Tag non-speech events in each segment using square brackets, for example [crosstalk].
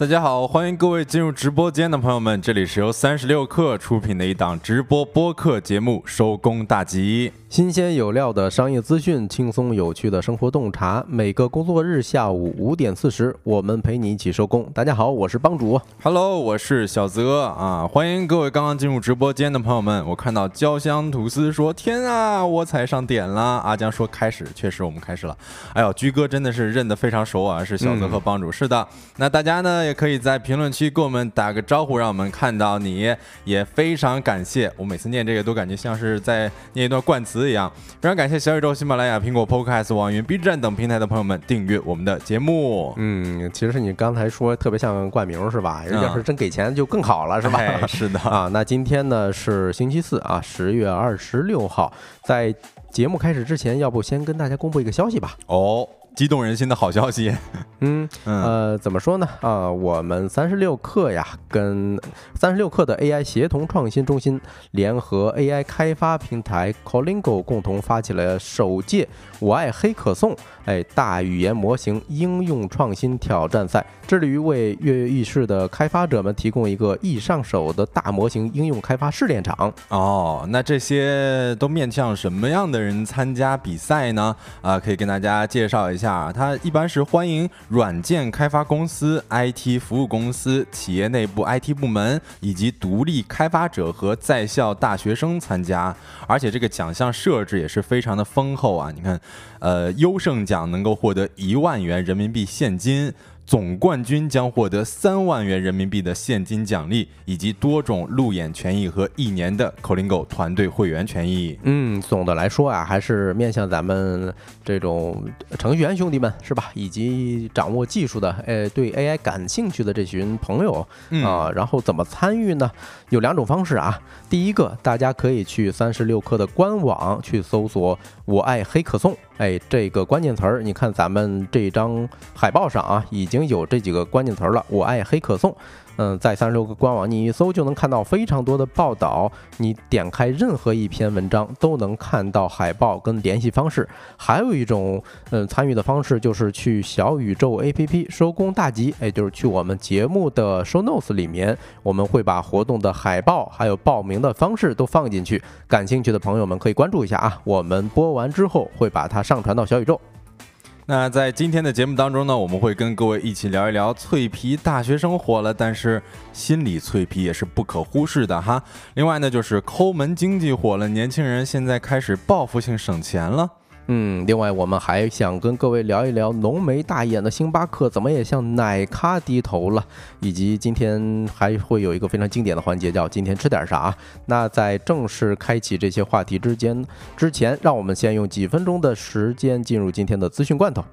大家好，欢迎各位进入直播间的朋友们，这里是由三十六氪出品的一档直播播客节目，收工大吉。新鲜有料的商业资讯，轻松有趣的生活洞察。每个工作日下午五点四十，我们陪你一起收工。大家好，我是帮主。Hello，我是小泽啊，欢迎各位刚刚进入直播间的朋友们。我看到焦香吐司说：“天啊，我踩上点了。”阿江说：“开始，确实我们开始了。”哎呦，居哥真的是认得非常熟啊，是小泽和帮主。是的，那大家呢也可以在评论区给我们打个招呼，让我们看到你，也非常感谢。我每次念这个都感觉像是在 [laughs] 念一段冠词一样。非常感谢小宇宙、喜马拉雅、苹果 Podcast、网云、B 站等平台的朋友们订阅我们的节目。嗯，其实你刚才说特别像冠名是吧？要是真给钱就更好了是吧？哎是的啊。那今天呢是星期四啊，十月二十六号，在节目开始之前，要不先跟大家公布一个消息吧？哦。激动人心的好消息，嗯 [laughs] 呃，怎么说呢？啊，我们三十六氪呀，跟三十六氪的 AI 协同创新中心联合 AI 开发平台 Colingo 共同发起了首届“我爱黑可颂”哎大语言模型应用创新挑战赛，致力于为跃跃欲试的开发者们提供一个易上手的大模型应用开发试炼场。哦，那这些都面向什么样的人参加比赛呢？啊，可以跟大家介绍一。下，它一般是欢迎软件开发公司、IT 服务公司、企业内部 IT 部门以及独立开发者和在校大学生参加，而且这个奖项设置也是非常的丰厚啊！你看，呃，优胜奖能够获得一万元人民币现金。总冠军将获得三万元人民币的现金奖励，以及多种路演权益和一年的 Colingo 团队会员权益。嗯，总的来说啊，还是面向咱们这种程序员兄弟们是吧？以及掌握技术的，呃，对 AI 感兴趣的这群朋友啊、呃。然后怎么参与呢？有两种方式啊。第一个，大家可以去三十六氪的官网去搜索“我爱黑客颂”，哎，这个关键词儿，你看咱们这张海报上啊，已经有这几个关键词儿了，“我爱黑客颂”。嗯，在三十六氪官网，你一搜就能看到非常多的报道。你点开任何一篇文章，都能看到海报跟联系方式。还有一种，嗯，参与的方式就是去小宇宙 APP 收工大吉，也就是去我们节目的 Show Notes 里面，我们会把活动的海报还有报名的方式都放进去。感兴趣的朋友们可以关注一下啊。我们播完之后会把它上传到小宇宙。那在今天的节目当中呢，我们会跟各位一起聊一聊脆皮大学生火了，但是心理脆皮也是不可忽视的哈。另外呢，就是抠门经济火了，年轻人现在开始报复性省钱了。嗯，另外我们还想跟各位聊一聊浓眉大眼的星巴克怎么也向奶咖低头了，以及今天还会有一个非常经典的环节叫今天吃点啥。那在正式开启这些话题之间之前，让我们先用几分钟的时间进入今天的资讯罐头。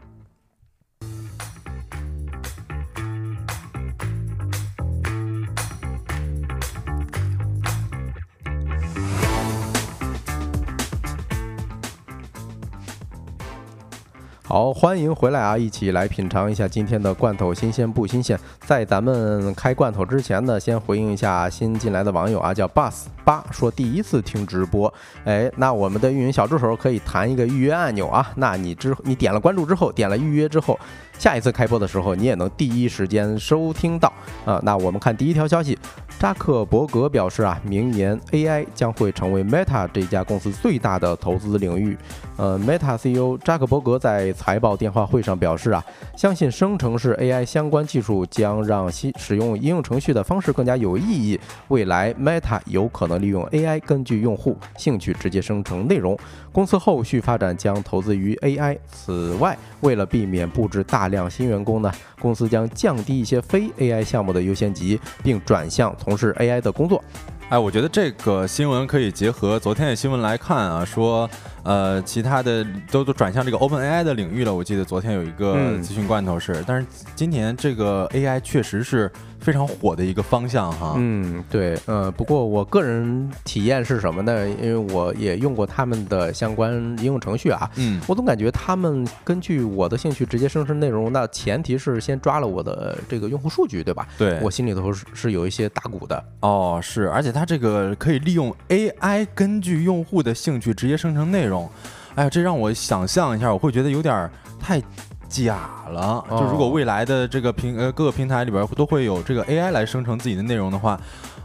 好，欢迎回来啊！一起来品尝一下今天的罐头新鲜不新鲜。在咱们开罐头之前呢，先回应一下新进来的网友啊，叫 bus 八说第一次听直播，哎，那我们的运营小助手可以弹一个预约按钮啊。那你之你点了关注之后，点了预约之后，下一次开播的时候，你也能第一时间收听到啊。那我们看第一条消息，扎克伯格表示啊，明年 AI 将会成为 Meta 这家公司最大的投资领域。呃，Meta CEO 扎克伯格在财报电话会上表示啊，相信生成式 AI 相关技术将让新使用应用程序的方式更加有意义。未来 Meta 有可能利用 AI 根据用户兴趣直接生成内容。公司后续发展将投资于 AI。此外，为了避免布置大量新员工呢，公司将降低一些非 AI 项目的优先级，并转向从事 AI 的工作。哎，我觉得这个新闻可以结合昨天的新闻来看啊，说呃，其他的都都转向这个 Open AI 的领域了。我记得昨天有一个嗯资讯罐头是，但是今年这个 AI 确实是非常火的一个方向哈。嗯，对，呃，不过我个人体验是什么呢？因为我也用过他们的相关应用程序啊，嗯，我总感觉他们根据我的兴趣直接生成内容，那前提是先抓了我的这个用户数据，对吧？对，我心里头是是有一些打鼓的。哦是，而且它这个可以利用 AI 根据用户的兴趣直接生成内容。哎呀，这让我想象一下，我会觉得有点太假了。哦就如果未来的这个平呃各个平台里边都会有这个 AI 来生成自己的内容的话，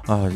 啊、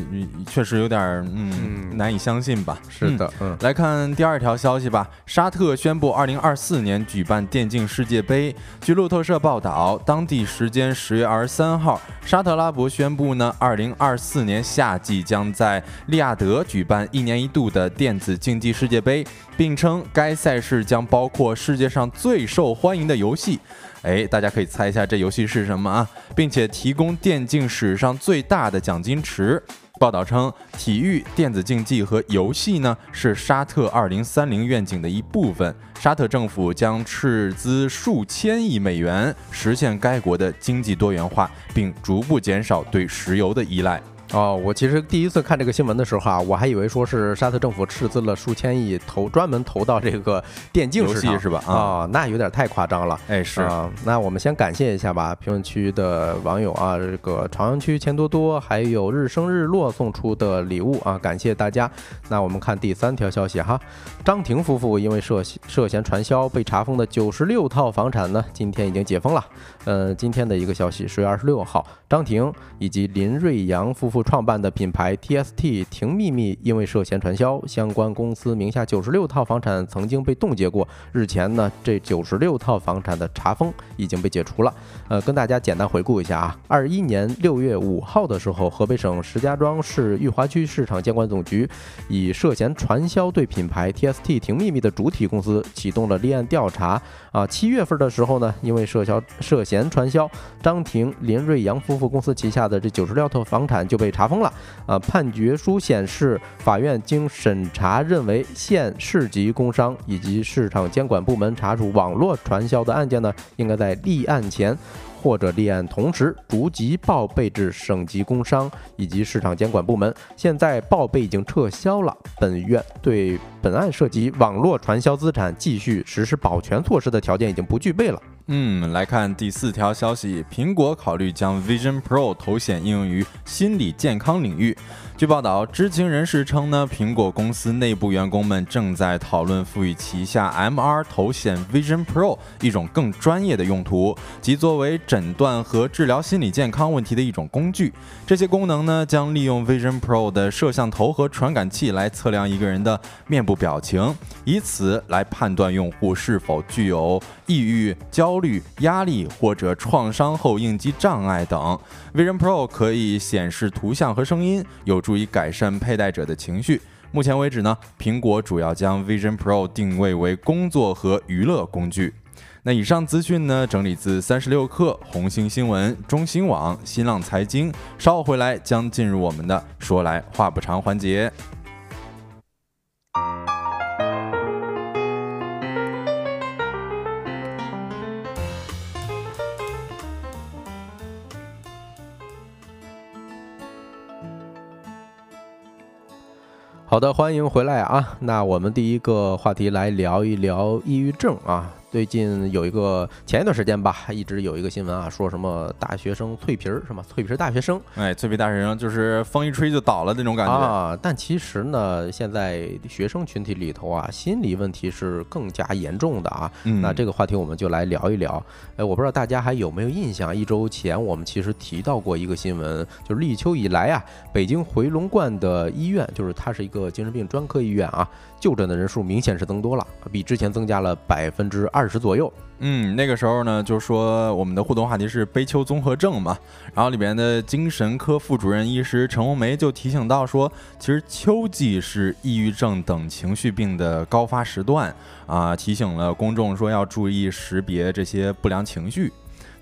确实有点儿嗯嗯难以相信吧？是的，嗯来看第二条消息吧。沙特宣布，二零二四年举办电竞世界杯。据路透社报道，当地时间十月二十三号，沙特阿拉伯宣布呢，二零二四年夏季将在利雅得举办一年一度的电子竞技世界杯，并称该赛事将包括世界上最受欢迎的游戏。哎，大家可以猜一下这游戏是什么啊，并且提供电竞史上最大的奖金池。报道称，体育、电子竞技和游戏呢是沙特2030愿景的一部分。沙特政府将斥资数千亿美元，实现该国的经济多元化，并逐步减少对石油的依赖。哦，我其实第一次看这个新闻的时候啊，我还以为说是沙特政府斥资了数千亿投专门投到这个电竞游市场是吧？啊，啊、那有点太夸张了。哎是，啊，那我们先感谢一下吧，评论区的网友啊，这个朝阳区钱多多，还有日升日落送出的礼物啊，感谢大家。那我们看第三条消息哈，张庭夫妇因为涉涉嫌传销被查封的九十六套房产呢，今天已经解封了。呃，今天的一个消息，十月二十六号，张庭以及林瑞阳夫妇创办的品牌 TST 婷秘密因为涉嫌传销，相关公司名下九十六套房产曾经被冻结过。日前呢，这九十六套房产的查封已经被解除了。呃，跟大家简单回顾一下啊，二一年六月五号的时候，河北省石家庄市裕华区市场监管总局以涉嫌传销对品牌 TST 婷秘密的主体公司启动了立案调查。啊，七月份的时候呢，因为涉销涉嫌传销，张庭、林瑞阳夫妇公司旗下的这九十六套房产就被查封了。啊，判决书显示，法院经审查认为，县市级工商以及市场监管部门查处网络传销的案件呢，应该在立案前。或者立案同时逐级报备至省级工商以及市场监管部门。现在报备已经撤销了，本院对本案涉及网络传销资产继续实施保全措施的条件已经不具备了。嗯，来看第四条消息，苹果考虑将 Vision Pro 头显应用于心理健康领域。据报道，知情人士称呢，苹果公司内部员工们正在讨论赋予旗下 MR 头显 Vision Pro 一种更专业的用途，即作为诊断和治疗心理健康问题的一种工具。这些功能呢，将利用 Vision Pro 的摄像头和传感器来测量一个人的面部表情，以此来判断用户是否具有抑郁、焦虑、压力或者创伤后应激障碍等。Vision Pro 可以显示图像和声音，有注意改善佩戴者的情绪。目前为止呢，苹果主要将 Vision Pro 定位为工作和娱乐工具。那以上资讯呢，整理自三十六氪、红星新闻、中新网、新浪财经。稍后回来将进入我们的说来话不长环节。好的，欢迎回来啊！那我们第一个话题来聊一聊抑郁症啊。最近有一个前一段时间吧，一直有一个新闻啊，说什么大学生脆皮儿是吗？脆皮儿大学生哎，脆皮大学生就是风一吹就倒了那种感觉。啊。但其实呢，现在学生群体里头啊，心理问题是更加严重的啊。嗯，那这个话题我们就来聊一聊。哎，我不知道大家还有没有印象？一周前我们其实提到过一个新闻，就是立秋以来啊，北京回龙观的医院，就是它是一个精神病专科医院啊，就诊的人数明显是增多了，比之前增加了百分之二二十左右。嗯，那个时候呢，就说我们的互动话题是悲秋综合症嘛，然后里边的精神科副主任医师陈红梅就提醒到说，其实秋季是抑郁症等情绪病的高发时段啊，提醒了公众说要注意识别这些不良情绪。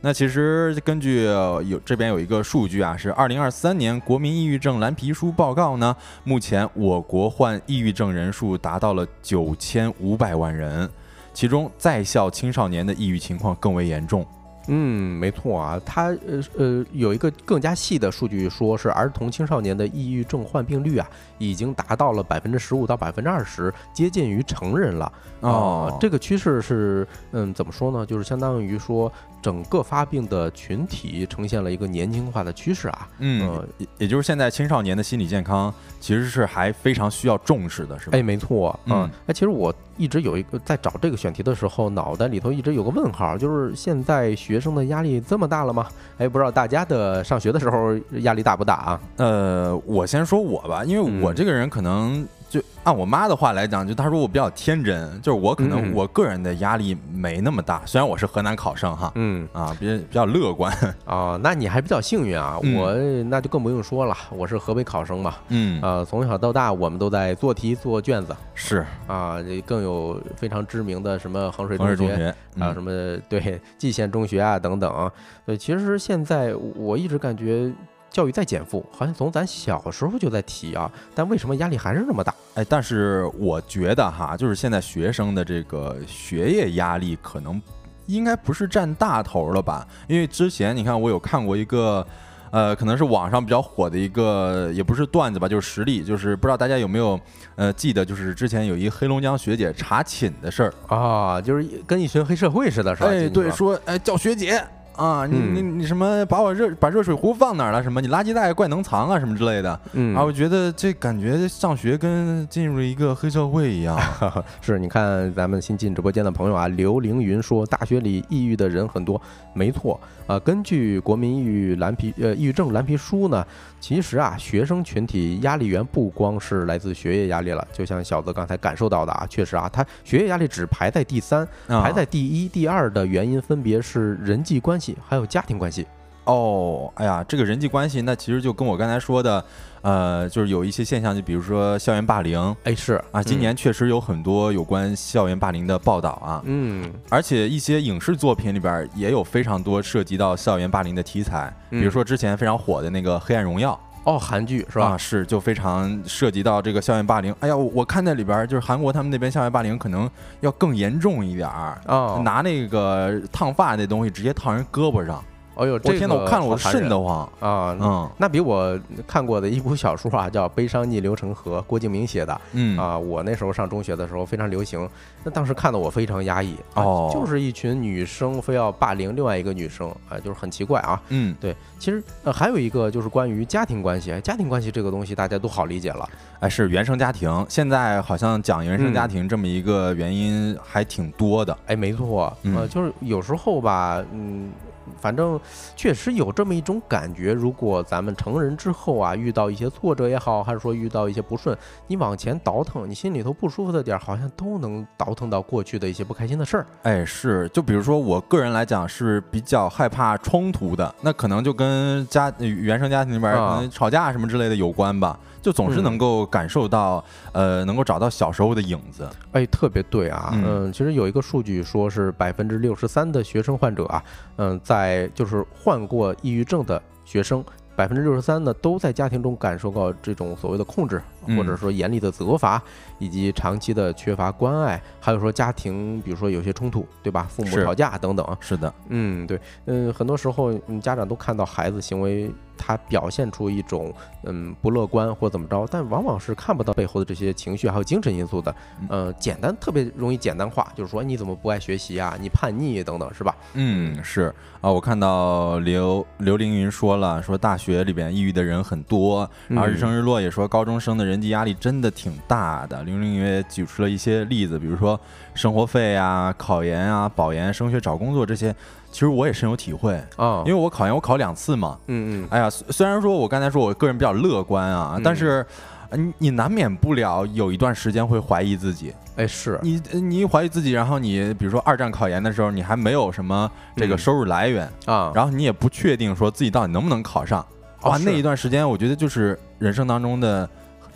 那其实根据有这边有一个数据啊，是二零二三年国民抑郁症蓝皮书报告呢，目前我国患抑郁症人数达到了九千五百万人。其中在校青少年的抑郁情况更为严重。嗯，没错啊，它呃呃有一个更加细的数据，说是儿童青少年的抑郁症患病率啊，已经达到了百分之十五到百分之二十，接近于成人了。啊这个趋势是嗯怎么说呢？就是相当于说整个发病的群体呈现了一个年轻化的趋势啊。嗯呃，也也就是现在青少年的心理健康其实是还非常需要重视的，是吧？哎，没错，嗯哎，其实我一直有一个在找这个选题的时候，脑袋里头一直有个问号，就是现在学生的压力这么大了吗？哎，不知道大家的上学的时候压力大不大啊？呃，我先说我吧，因为我嗯这个人可能就按我妈的话来讲，就她说我比较天真，就是我可嗯能嗯。我个人的压力没那么大，虽然我是河南考生哈。嗯啊，比比较乐观，啊，[laughs] 那你还比较幸运啊，嗯。我那就更不用说了，我是河北考生嘛，嗯，啊，从小到大我们都在做题做卷子。是。啊，这更有非常知名的什么衡水中学。啊，嗯什么对蓟县中学啊等等，对，其实现在我一直感觉教育再减负，好像从咱小时候就在提啊，但为什么压力还是那么大？哎，但是我觉得哈，就是现在学生的这个学业压力可能应该不是占大头了吧？因为之前你看我有看过一个。呃，可能是网上比较火的一个，也不是段子吧，就是实例，就是不知道大家有没有呃记得，就是之前有一黑龙江学姐查寝的事儿，啊，就是跟一群黑社会似的，是吧？哎，对，说哎叫学姐啊，你嗯你你什么把我热把热水壶放哪儿了？什么你垃圾袋怪能藏啊什么之类的，嗯啊，我觉得这感觉上学跟进入了一个黑社会一样。[laughs] 是，你看咱们新进直播间的朋友啊，刘凌云说大学里抑郁的人很多，没错啊。根据国民抑郁蓝皮呃抑郁症蓝皮书呢，其实啊，学生群体压力源不光是来自学业压力了，就像小泽刚才感受到的啊，确实啊，他学业压力只排在第三，排在第一、第二的原因分别是人际关系还有家庭关系。哦，哎呀，这个人际关系，那其实就跟我刚才说的，呃，就是有一些现象，就比如说校园霸凌哎，是啊，今年确实有很多有关校园霸凌的报道啊，嗯，而且一些影视作品里边也有非常多涉及到校园霸凌的题材，比如嗯说之前非常火的那个《黑暗荣耀》。哦，韩剧是吧？啊，是就非常涉及到这个校园霸凌。哎呀，我我看那里边就是韩国他们那边校园霸凌可能要更严重一点儿，哦，拿那个烫发那东西直接烫人胳膊上。哎呦，这个我看了我瘆得慌。啊，嗯那比我看过的一部小说啊，[laughs] 叫《悲伤逆流成河》，郭敬明写的嗯啊。我那时候上中学的时候非常流行，那当时看的我非常压抑啊哦就是一群女生非要霸凌另外一个女生啊，就是很奇怪啊。嗯，对，其实呃还有一个就是关于家庭关系，哎家庭关系这个东西大家都好理解了。哎，是原生家庭。现在好像讲原生家嗯庭这么一个原因还挺多的。哎，没错，嗯呃，就是有时候吧，嗯，反正确实有这么一种感觉，如果咱们成人之后啊，遇到一些挫折也好，还是说遇到一些不顺，你往前倒腾，你心里头不舒服的点儿，好像都能倒腾到过去的一些不开心的事儿。哎，是，就比如说我个人来讲是比较害怕冲突的，那可能就跟家呃原生家庭里边可能吵架什么之类的有关吧。就总是嗯能够感受到，呃，能够找到小时候的影子。哎，特别对啊，嗯嗯，其实有一个数据说是百分之六十三的学生患者啊，嗯，在就是患过抑郁症的学生。百分之六十三呢，都在家庭中感受到这种所谓的控制，或者说严厉的责罚，以及长期的缺乏关爱，还有说家庭，比如说有些冲突，对吧？父母吵架等等。是的，嗯，对，嗯，很多时候，嗯，家长都看到孩子行为，他表现出一种嗯不乐观或怎么着，但往往是看不到背后的这些情绪还有精神因素的。呃，简单特别容易简单化，就是说哎你怎么不爱学习啊？你叛逆等等，是吧？嗯，是啊，我看到刘刘凌云说了，说大学里边抑郁的人很多，然后日嗯升日落也说高中生的人际压力真的挺大的。刘凌云也举出了一些例子，比如说生活费啊、考研啊、保研、升学、找工作这些，其实我也深有体会，啊，因为我考研我考两次嘛。嗯嗯，哎呀，虽虽然说我刚才说我个人比较乐观啊，嗯。但是。呃你你难免不了有一段时间会怀疑自己，哎是，你你一怀疑自己，然后你比如说二战考研的时候，你还没有什么这个嗯。收入来源，啊，然后你也不确定说自己到底能不能考上，哇，哦那一段时间我觉得就是人生当中的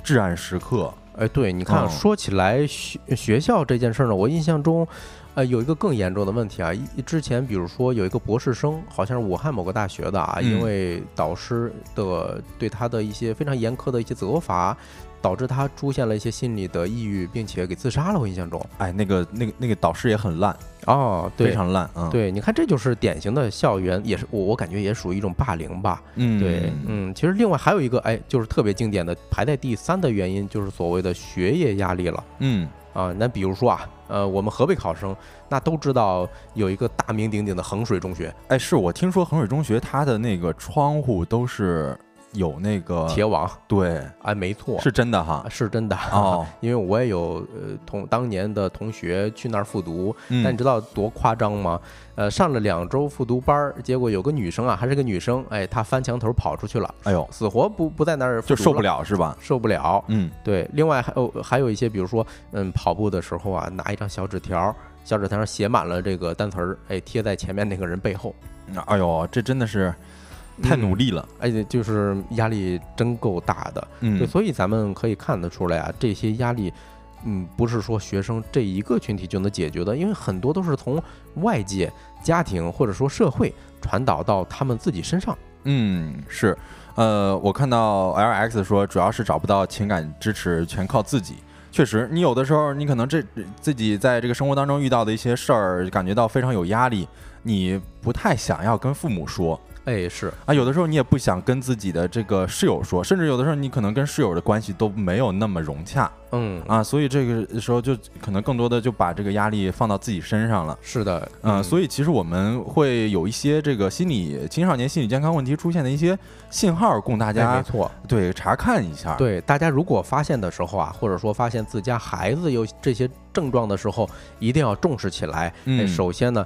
至暗时刻。哎，对，你看，嗯说起来学学校这件事儿呢，我印象中，呃，有一个更严重的问题啊。一之前，比如说有一个博士生，好像是武汉某个大学的啊，因嗯为导师的对他的一些非常严苛的一些责罚，导致他出现了一些心理的抑郁，并且给自杀了。我印象中，哎，那个那个那个导师也很烂，哦，对非。常烂啊。，对，你看，这就是典型的校园，也是我我感觉也属于一种霸凌吧。嗯，对，嗯，其实另外还有一个，哎，就是特别经典的，排在第三的原因就是所谓的学业压力了。嗯，啊。那比如说啊，呃，我们河北考生那都知道有一个大名鼎鼎的衡水中学，哎，是我听说衡水中学它的那个窗户都是。有那个铁网，对，哎，没错，是真的哈，是真的哦。[laughs] 因为我也有呃同当年的同学去那儿复读，但你知道多夸张吗？呃，上了两周复读班儿，结果有个女生啊，还是个女生，哎，她翻墙头跑出去了，哎呦，死活不不在那儿，就受不了是吧？受不了，嗯，对。另外还有还有一些，比如说，嗯，跑步的时候啊，拿一张小纸条，小纸条上写满了这个单词儿，哎，贴在前面那个人背后，哎呦，这真的是。太努力了，而且就是压力真够大的，嗯，所以咱们可以看得出来啊，这些压力，嗯，不是说学生这一个群体就能解决的，因为很多都是从外界、家庭或者说社会传导到他们自己身上。嗯，是，呃，我看到 L X 说，主要是找不到情感支持，全靠自己。确实，你有的时候你可能这自己在这个生活当中遇到的一些事儿，感觉到非常有压力，你不太想要跟父母说。哎，是啊，有的时候你也不想跟自己的这个室友说，甚至有的时候你可能跟室友的关系都没有那么融洽，嗯啊，所以这个时候就可能更多的就把这个压力放到自己身上了。是的，嗯，所以其实我们会有一些这个心理青少年心理健康问题出现的一些信号，供大家没错，对查看一下。对，大家如果发现的时候啊，或者说发现自家孩子有这些症状的时候，一定要重视起来。嗯，首先呢。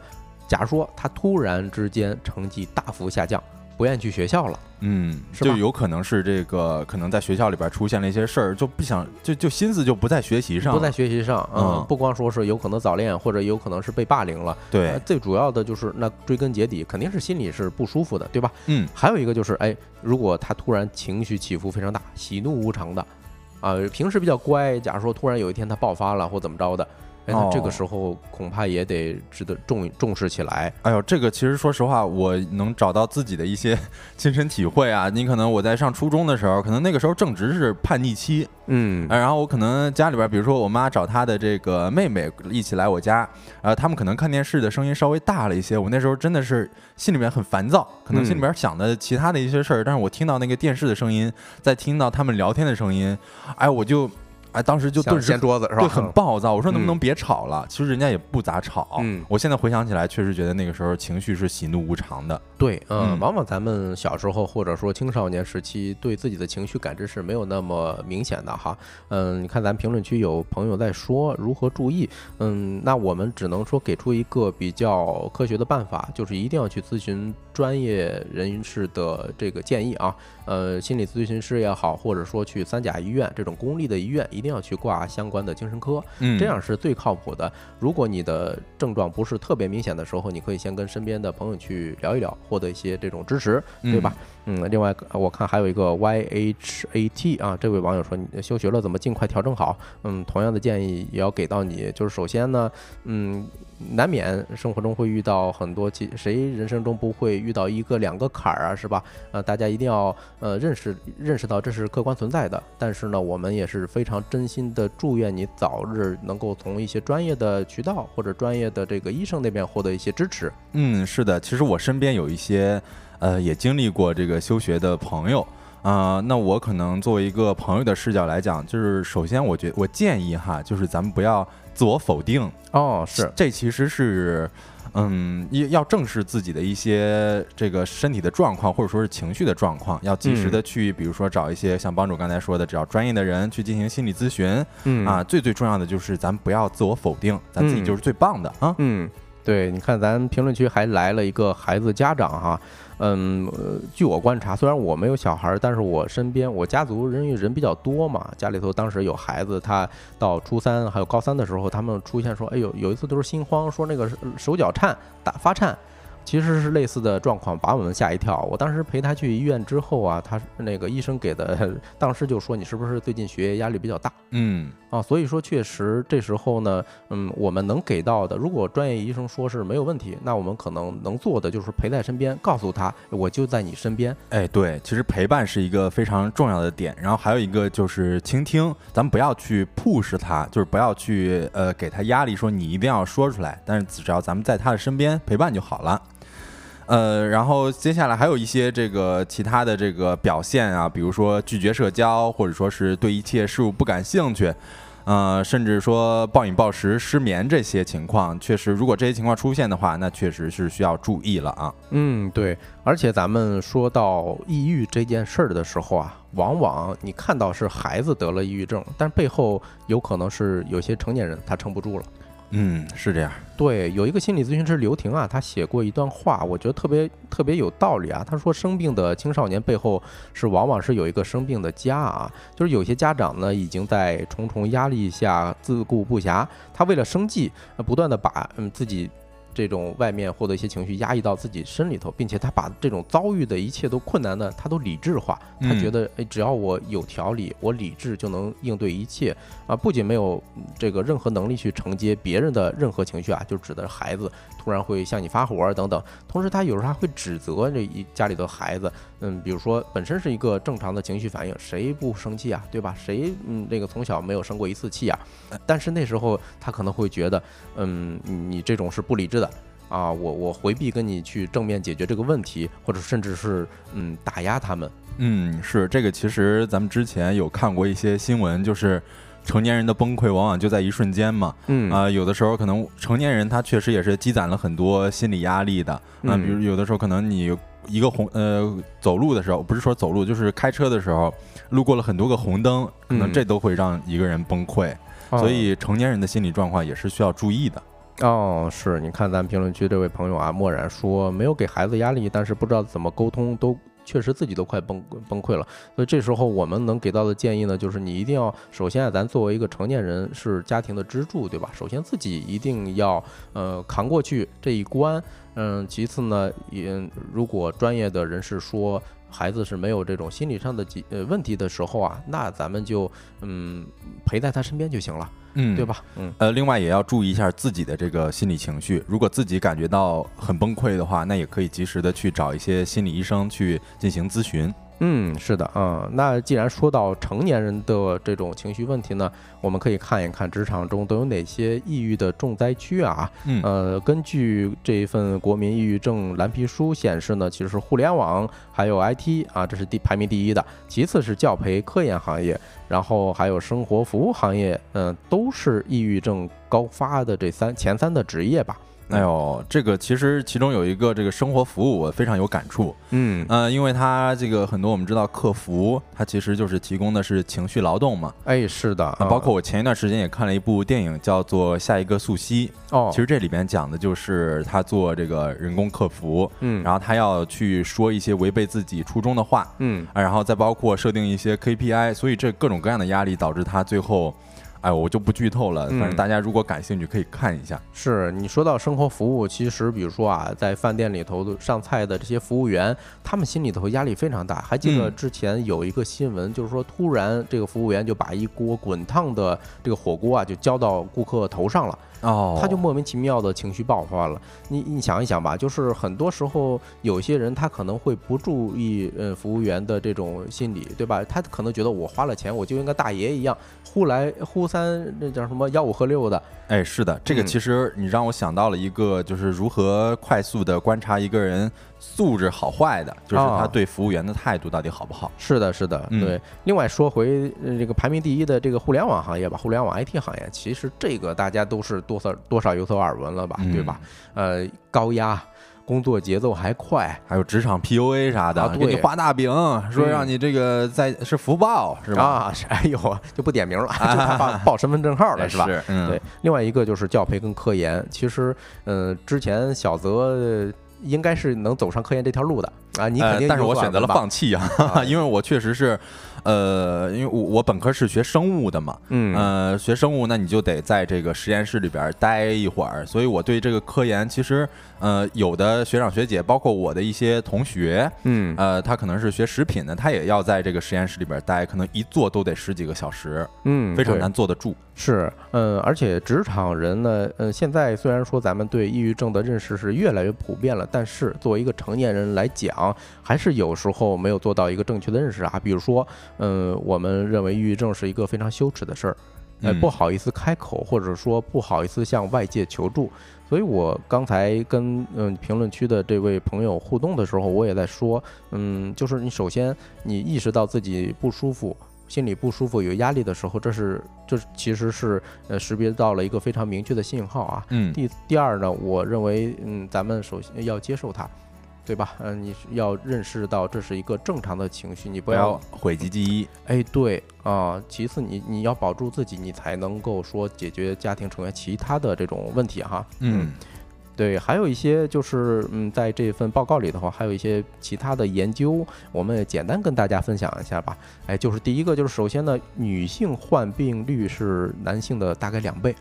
假如说他突然之间成绩大幅下降，不愿意去学校了，嗯，就有可能是这个，可能在学校里边出现了一些事儿，就不想就就心思就不在学习上，不在学习上，嗯，不光说是有可能早恋，或者有可能是被霸凌了，对，最主要的就是那追根结底肯定是心里是不舒服的，对吧？嗯，还有一个就是，哎，如果他突然情绪起伏非常大，喜怒无常的，啊，平时比较乖，假如说突然有一天他爆发了或怎么着的。哎，那这个时候恐怕也得值得重重视起来。哎呦，这个其实说实话，我能找到自己的一些 [laughs] 亲身体会啊。你可能我在上初中的时候，可能那个时候正值是叛逆期，嗯，然后我可能家里边，比如说我妈找她的这个妹妹一起来我家，呃，他们可能看电视的声音稍微大了一些，我那时候真的是心里面很烦躁，可能心里边想的其他的一些事儿，但是我听到那个电视的声音，再听到他们聊天的声音，哎，我就。哎，当时就顿时掀桌子是吧？对，很暴躁。我说能不能别吵了？其实人家也不咋吵。嗯，我现在回想起来，确实觉得那个时候情绪是喜怒无常的。对，嗯，往往咱们小时候或者说青少年时期，对自己的情绪感知是没有那么明显的哈。嗯，你看咱评论区有朋友在说如何注意，嗯，那我们只能说给出一个比较科学的办法，就是一定要去咨询专业人士的这个建议啊。呃，心理咨询师也好，或者说去三甲医院这种公立的医院，一定要去挂相关的精神科，嗯，这样是最靠谱的。如果你的症状不是特别明显的时候，你可以先跟身边的朋友去聊一聊，获得一些这种支持，对吧？嗯，另外我看还有一个 Y H A T 啊，这位网友说你休学了怎么尽快调整好？嗯，同样的建议也要给到你，就是首先呢，嗯。难免生活中会遇到很多，其谁人生中不会遇到一个两个坎儿啊，是吧？呃，大家一定要呃认识认识到这是客观存在的。但是呢，我们也是非常真心的祝愿你早日能够从一些专业的渠道或者专业的这个医生那边获得一些支持。嗯，是的，其实我身边有一些呃也经历过这个休学的朋友啊，那我可能作为一个朋友的视角来讲，就是首先我觉我建议哈，就是咱们不要。自我否定哦，是这其实是，嗯，要要正视自己的一些这个身体的状况，或者说是情绪的状况，要及时的去，比如说找一些像帮主刚才说的，只要专业的人去进行心理咨询。嗯啊，最最重要的就是咱不要自我否定，咱自己就是最棒的啊。嗯，对，你看咱评论区还来了一个孩子家长哈。嗯，据我观察，虽然我没有小孩，但是我身边我家族人人比较多嘛，家里头当时有孩子，他到初三还有高三的时候，他们出现说，哎呦，有一次都是心慌，说那个手脚颤，打发颤。其实是类似的状况，把我们吓一跳。我当时陪他去医院之后啊，他那个医生给的，当时就说你是不是最近学业压力比较大？嗯，啊，所以说确实这时候呢，嗯，我们能给到的，如果专业医生说是没有问题，那我们可能能做的就是陪在身边，告诉他我就在你身边。哎，对，其实陪伴是一个非常重要的点，然后还有一个就是倾听，咱们不要去 push 他，就是不要去呃给他压力，说你一定要说出来，但是只要咱们在他的身边陪伴就好了。呃，然后接下来还有一些这个其他的这个表现啊，比如说拒绝社交，或者说是对一切事物不感兴趣，呃，甚至说暴饮暴食、失眠这些情况，确实，如果这些情况出现的话，那确实是需要注意了啊。嗯，对。而且咱们说到抑郁这件事儿的时候啊，往往你看到是孩子得了抑郁症，但背后有可能是有些成年人他撑不住了。嗯，是这样。对，有一个心理咨询师刘婷啊，他写过一段话，我觉得特别特别有道理啊。他说，生病的青少年背后是往往是有一个生病的家啊，就是有些家长呢已经在重重压力下自顾不暇，他为了生计，不断的把嗯自己。这种外面获得一些情绪压抑到自己身里头，并且他把这种遭遇的一切都困难呢，他都理智化。他觉得，哎，只要我有条理，我理智就能应对一切啊！不仅没有这个任何能力去承接别人的任何情绪啊，就指的孩子突然会向你发火等等。同时，他有时候还会指责这一家里的孩子，嗯，比如说本身是一个正常的情绪反应，谁不生气啊？对吧？谁嗯，这个从小没有生过一次气啊？但是那时候他可能会觉得，嗯，你这种是不理智。的啊，我我回避跟你去正面解决这个问题，或者甚至是嗯打压他们。嗯，是这个。其实咱们之前有看过一些新闻，就是成年人的崩溃往往就在一瞬间嘛。嗯啊，有的时候可能成年人他确实也是积攒了很多心理压力的啊。比如有的时候可能你一个红呃走路的时候，不是说走路，就是开车的时候路过了很多个红灯，可能这都会让一个人崩溃。所以成年人的心理状况也是需要注意的。哦，是，你看咱评论区这位朋友啊，漠然说没有给孩子压力，但是不知道怎么沟通，都确实自己都快崩崩溃了。所以这时候我们能给到的建议呢，就是你一定要，首先啊，咱作为一个成年人是家庭的支柱，对吧？首先自己一定要呃扛过去这一关，嗯，其次呢，也如果专业的人士说孩子是没有这种心理上的几呃问题的时候啊，那咱们就嗯陪在他身边就行了。嗯，对吧？嗯，呃，另外也要注意一下自己的这个心理情绪。如果自己感觉到很崩溃的话，那也可以及时的去找一些心理医生去进行咨询。嗯，是的，嗯，那既然说到成年人的这种情绪问题呢，我们可以看一看职场中都有哪些抑郁的重灾区啊。嗯，呃，根据这一份国民抑郁症蓝皮书显示呢，其实互联网还有 IT 啊，这是第排名第一的，其次是教培科研行业，然后还有生活服务行业，嗯，都是抑郁症高发的这三前三的职业吧。哎呦，这个其实其中有一个这个生活服务，我非常有感触。嗯呃，因为它这个很多我们知道客服，它其实就是提供的是情绪劳动嘛。哎，是的，包括我前一段时间也看了一部电影，叫做《下一个素汐》。哦，其实这里边讲的就是他做这个人工客服，嗯，然后他要去说一些违背自己初衷的话，嗯，然后再包括设定一些 KPI，所以这各种各样的压力导致他最后。哎，我就不剧透了。反正大家如果感兴趣，可以看一下。是你说到生活服务，其实比如说啊，在饭店里头上菜的这些服务员，他们心里头压力非常大。还记得之前有一个新闻，就是说突然这个服务员就把一锅滚烫的这个火锅啊，就浇到顾客头上了。哦，他就莫名其妙的情绪爆发了。你你想一想吧，就是很多时候有些人他可能会不注意，呃，服务员的这种心理，对吧？他可能觉得我花了钱，我就应该大爷一样，呼来呼三，那叫什么吆五喝六的。哎，是的，这个其实你让我想到了一个，就是如何快速的观察一个人素质好坏的，就是他对服务员的态度到底好不好。是的，是的，对。另外说回这个排名第一的这个互联网行业吧，互联网 IT 行业，其实这个大家都是多少多少有所耳闻了吧，对吧？呃，高压。工作节奏还快，还有职场 PUA 啥的，给你画大饼，说让你这个在是福报是吧？啊，[laughs] 哎呦，就不点名了，[laughs] 就报报身份证号了是吧？是对。另外一个就是教培跟科研，其实，嗯，之前小泽应该是能走上科研这条路的。啊，你肯定，但是我选择了放弃 [laughs] 啊，因为我确实是。呃，因为我我本科是学生物的嘛，嗯，呃，学生物那你就得在这个实验室里边待一会儿，所以我对这个科研其实，呃，有的学长学姐，包括我的一些同学，嗯，呃，他可能是学食品的，他也要在这个实验室里边待，可能一坐都得十几个小时，嗯，非常难坐得住。是，嗯，而且职场人呢，呃，现在虽然说咱们对抑郁症的认识是越来越普遍了，但是作为一个成年人来讲，还是有时候没有做到一个正确的认识啊，比如说。嗯，我们认为抑郁症是一个非常羞耻的事儿，呃，不好意思开口，或者说不好意思向外界求助。所以我刚才跟嗯评论区的这位朋友互动的时候，我也在说，嗯，就是你首先你意识到自己不舒服。心里不舒服、有压力的时候，这是这其实是呃识别到了一个非常明确的信号啊。嗯第第二呢，我认为嗯，咱们首先要接受它，对吧？嗯、你是要认识到这是一个正常的情绪，你不不要要讳疾忌医。哎，对啊、其次你你要保住自己，你才能够说解决家庭成员其他的这种问题哈。嗯对，还有一些就是，嗯，在这份报告里的话，还有一些其他的研究，我们也简单跟大家分享一下吧。哎，就是第一个，就是首先呢，女性患病率是男性的大概两倍。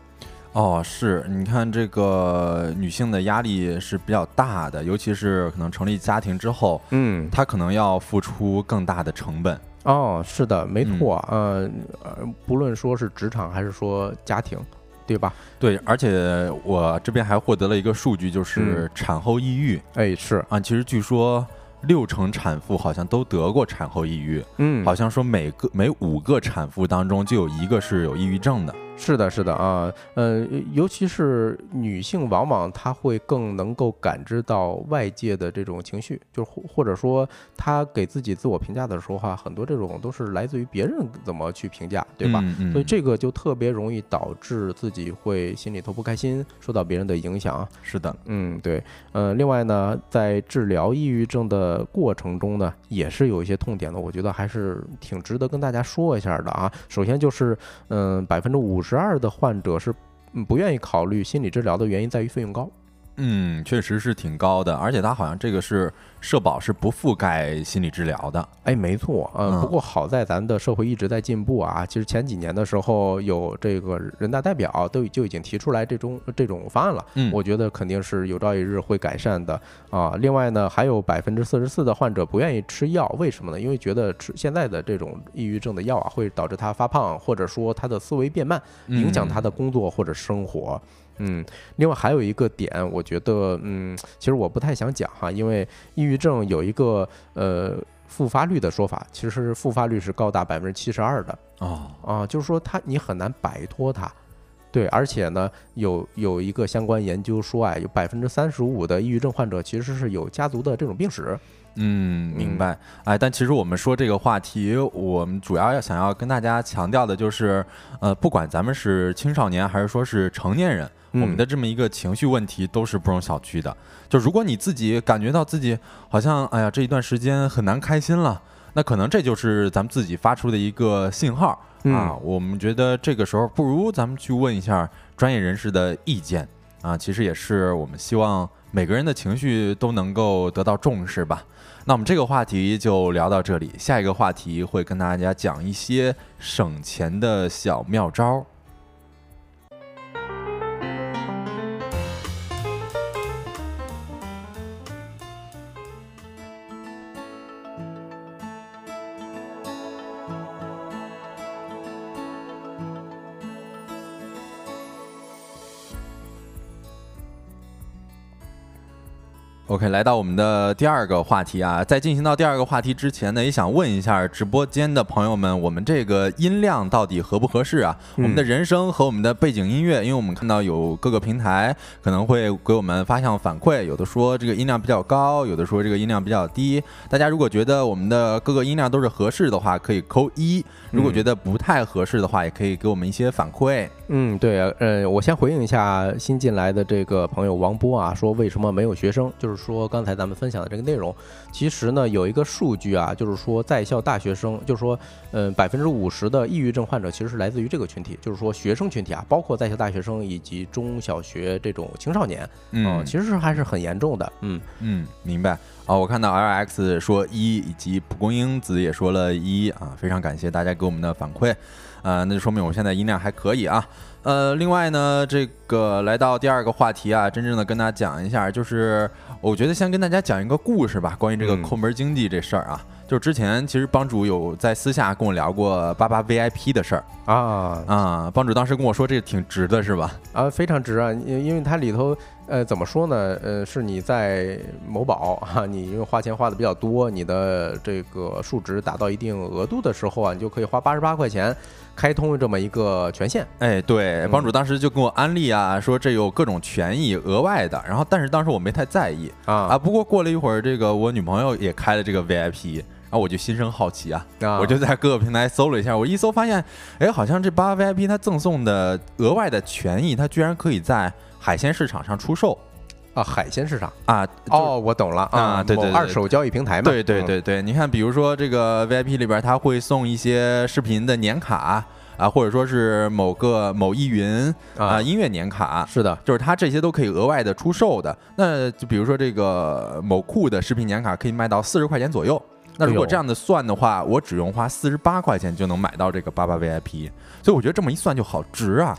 哦，是你看这个女性的压力是比较大的，尤其是可能成立家庭之后，嗯，她可能要付出更大的成本。哦，是的，没错，呃，呃，不论说是职场还是说家庭，对吧？对，而且我这边还获得了一个数据，就是产后抑郁哎，是，啊。其实据说六成产妇好像都得过产后抑郁，嗯，好像说每个每五个产妇当中就有一个是有抑郁症的。是的，是的啊，呃，尤其是女性，往往她会更能够感知到外界的这种情绪，就是或或者说她给自己自我评价的时候哈，很多这种都是来自于别人怎么去评价，对吧？嗯嗯所以这个就特别容易导致自己会心里头不开心，受到别人的影响。是的，嗯，对，呃，另外呢，在治疗抑郁症的过程中呢，也是有一些痛点的，我觉得还是挺值得跟大家说一下的啊。首先就是，嗯、百分之五十二的患者是不愿意考虑心理治疗的原因在于费用高。嗯，确实是挺高的，而且它好像这个是社保是不覆盖心理治疗的。哎，没错，嗯，嗯不过好在咱的社会一直在进步啊。其实前几年的时候，有这个人大代表都就已经提出来这种这种方案了。嗯我觉得肯定是有朝一日会改善的啊。另外呢，还有百分之四十四的患者不愿意吃药，为什么呢？因为觉得吃现在的这种抑郁症的药啊，会导致他发胖，或者说他的思维变慢，影响他的工作或者生活。嗯，另外还有一个点，我觉得，嗯，其实我不太想讲哈，因为抑郁症有一个呃复发率的说法，其实复发率是高达百分之七十二的哦，啊，就是说它你很难摆脱它。对，而且呢，有有一个相关研究说啊，有百分之三十五的抑郁症患者其实是有家族的这种病史。嗯，明白。哎，但其实我们说这个话题，我们主要要想要跟大家强调的就是，呃，不管咱们是青少年还是说是成年人，我们嗯的这么一个情绪问题都是不容小觑的。就如果你自己感觉到自己好像，哎呀，这一段时间很难开心了，那可能这就是咱们自己发出的一个信号啊。我们觉得这个时候不如咱们去问一下专业人士的意见啊。其实也是我们希望每个人的情绪都能够得到重视吧。那我们这个话题就聊到这里，下一个话题会跟大家讲一些省钱的小妙招。OK，来到我们的第二个话题啊，在进行到第二个话题之前呢，也想问一下直播间的朋友们，我们这个音量到底合不合适啊？我们的人声和我们的背景音乐，因为我们看到有各个平台可能会给我们发向反馈，有的说这个音量比较高，有的说这个音量比较低。大家如果觉得我们的各个音量都是合适的话，可以扣一；如果觉得不太合适的话，也可以给我们一些反馈。嗯，对，呃，我先回应一下新进来的这个朋友王波啊，说为什么没有学生？就是说刚才咱们分享的这个内容，其实呢有一个数据啊，就是说在校大学生，就是说，嗯、百分之五十的抑郁症患者其实是来自于这个群体，就是说学生群体啊，包括在校大学生以及中小学这种青少年，嗯，其实还是很严重的，嗯嗯，明白。啊，我看到 L X 说一，以及蒲公英子也说了一啊，非常感谢大家给我们的反馈，啊，那就说明我现在音量还可以啊。呃，另外呢，这个来到第二个话题啊，真正的跟大家讲一下，就是我觉得先跟大家讲一个故事吧，关于这个嗯抠门经济这事儿啊。就之前其实帮主有在私下跟我聊过八八 VIP 的事儿啊啊，帮主当时跟我说这个挺值的是吧？啊，非常值啊，因因为它里头，呃，怎么说呢？呃，是你在某宝哈、你因为花钱花的比较多，你的这个数值达到一定额度的时候啊，你就可以花八十八块钱开通这么一个权限。哎，对，嗯帮主当时就跟我安利啊，说这有各种权益额外的，然后但是当时我没太在意啊啊。不过过了一会儿，这个我女朋友也开了这个 VIP，然后我就心生好奇啊，啊我就在各个平台搜了一下，我一搜发现，哎，好像这八 VIP 它赠送的额外的权益，它居然可以在海鲜市场上出售啊，海鲜市场啊！哦，我懂了啊对对对二手交易平台嘛，对对嗯，对对，你看，比如说这个 VIP 里边，它会送一些视频的年卡啊，或者说是某个某易云啊啊音乐年卡，是的，就是它这些都可以额外的出售的。那就比如说这个某酷的视频年卡可以卖到四十块钱左右。那如果这样的算的话，我只用花四十八块钱就能买到这个八八 VIP，所以我觉得这么一算就好值啊！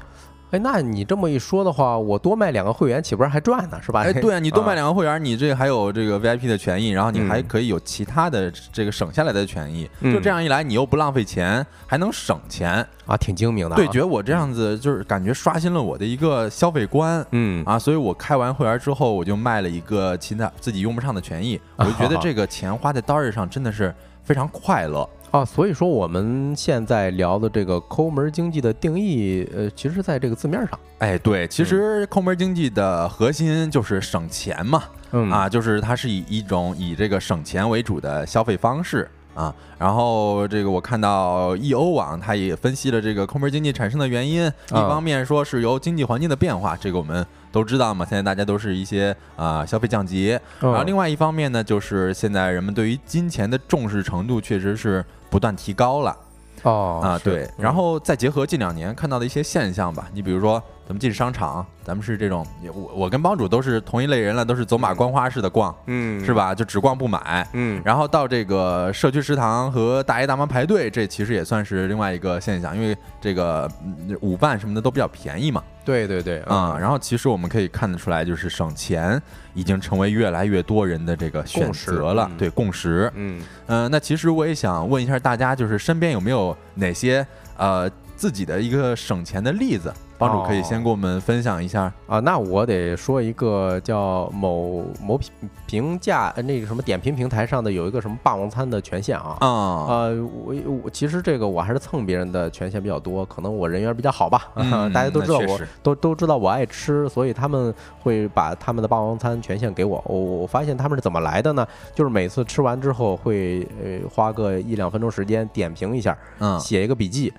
哎，那你这么一说的话，我多卖两个会员岂不是还赚呢？是吧？哎，[laughs] 对啊，你多买啊两个会员，你这还有这个 VIP 的权益，然后你还嗯可以有其他的这个省下来的权益。嗯就这样一来，你又不浪费钱，还能省钱。啊，挺精明的啊。对，觉得我这样子就是感觉刷新了我的一个消费观。嗯啊，所以我开完会员之后，我就卖了一个其他自己用不上的权益，我就觉得 [laughs] 这个钱花在刀刃上真的是非常快乐。啊，所以说我们现在聊的这个抠门经济的定义，呃，其实在这个字面上，哎，对，其实抠门经济的核心就是省钱嘛，嗯啊，就是它是以一种以这个省钱为主的消费方式啊。然后这个我看到易欧网它也分析了这个抠门经济产生的原因，一啊方面说是由经济环境的变化，这个我们都知道嘛，现在大家都是一些啊、消费降级，然后嗯另外一方面呢，就是现在人们对于金钱的重视程度确实是不断提高了。哦啊，对，然嗯后再结合近两年看到的一些现象吧，你比如说咱们进商场，咱们是这种，我我跟帮主都是同一类人了，都是走马观花式的逛，嗯是？吧？就只逛不买。嗯然后到这个社区食堂和大爷大妈排队，这其实也算是另外一个现象，因为这个嗯午饭什么的都比较便宜嘛，对对对啊、然后其实我们可以看得出来，就是省钱已经成为越来越多人的这个选择了，嗯对共识。嗯嗯、那其实我也想问一下大家，就是身边有没有哪些呃自己的一个省钱的例子？帮主可以先给我们分享一下。啊，那我得说一个叫某某评评价呃那个什么点评平台上的有一个什么霸王餐的权限啊。啊、呃，我我其实这个我还是蹭别人的权限比较多，可能我人缘比较好吧，嗯 [laughs] 大家都知道我都都知道我爱吃，所以他们会把他们的霸王餐权限给我。我我发现他们是怎么来的呢？就是每次吃完之后会呃花个一两分钟时间点评一下，嗯写一个笔记。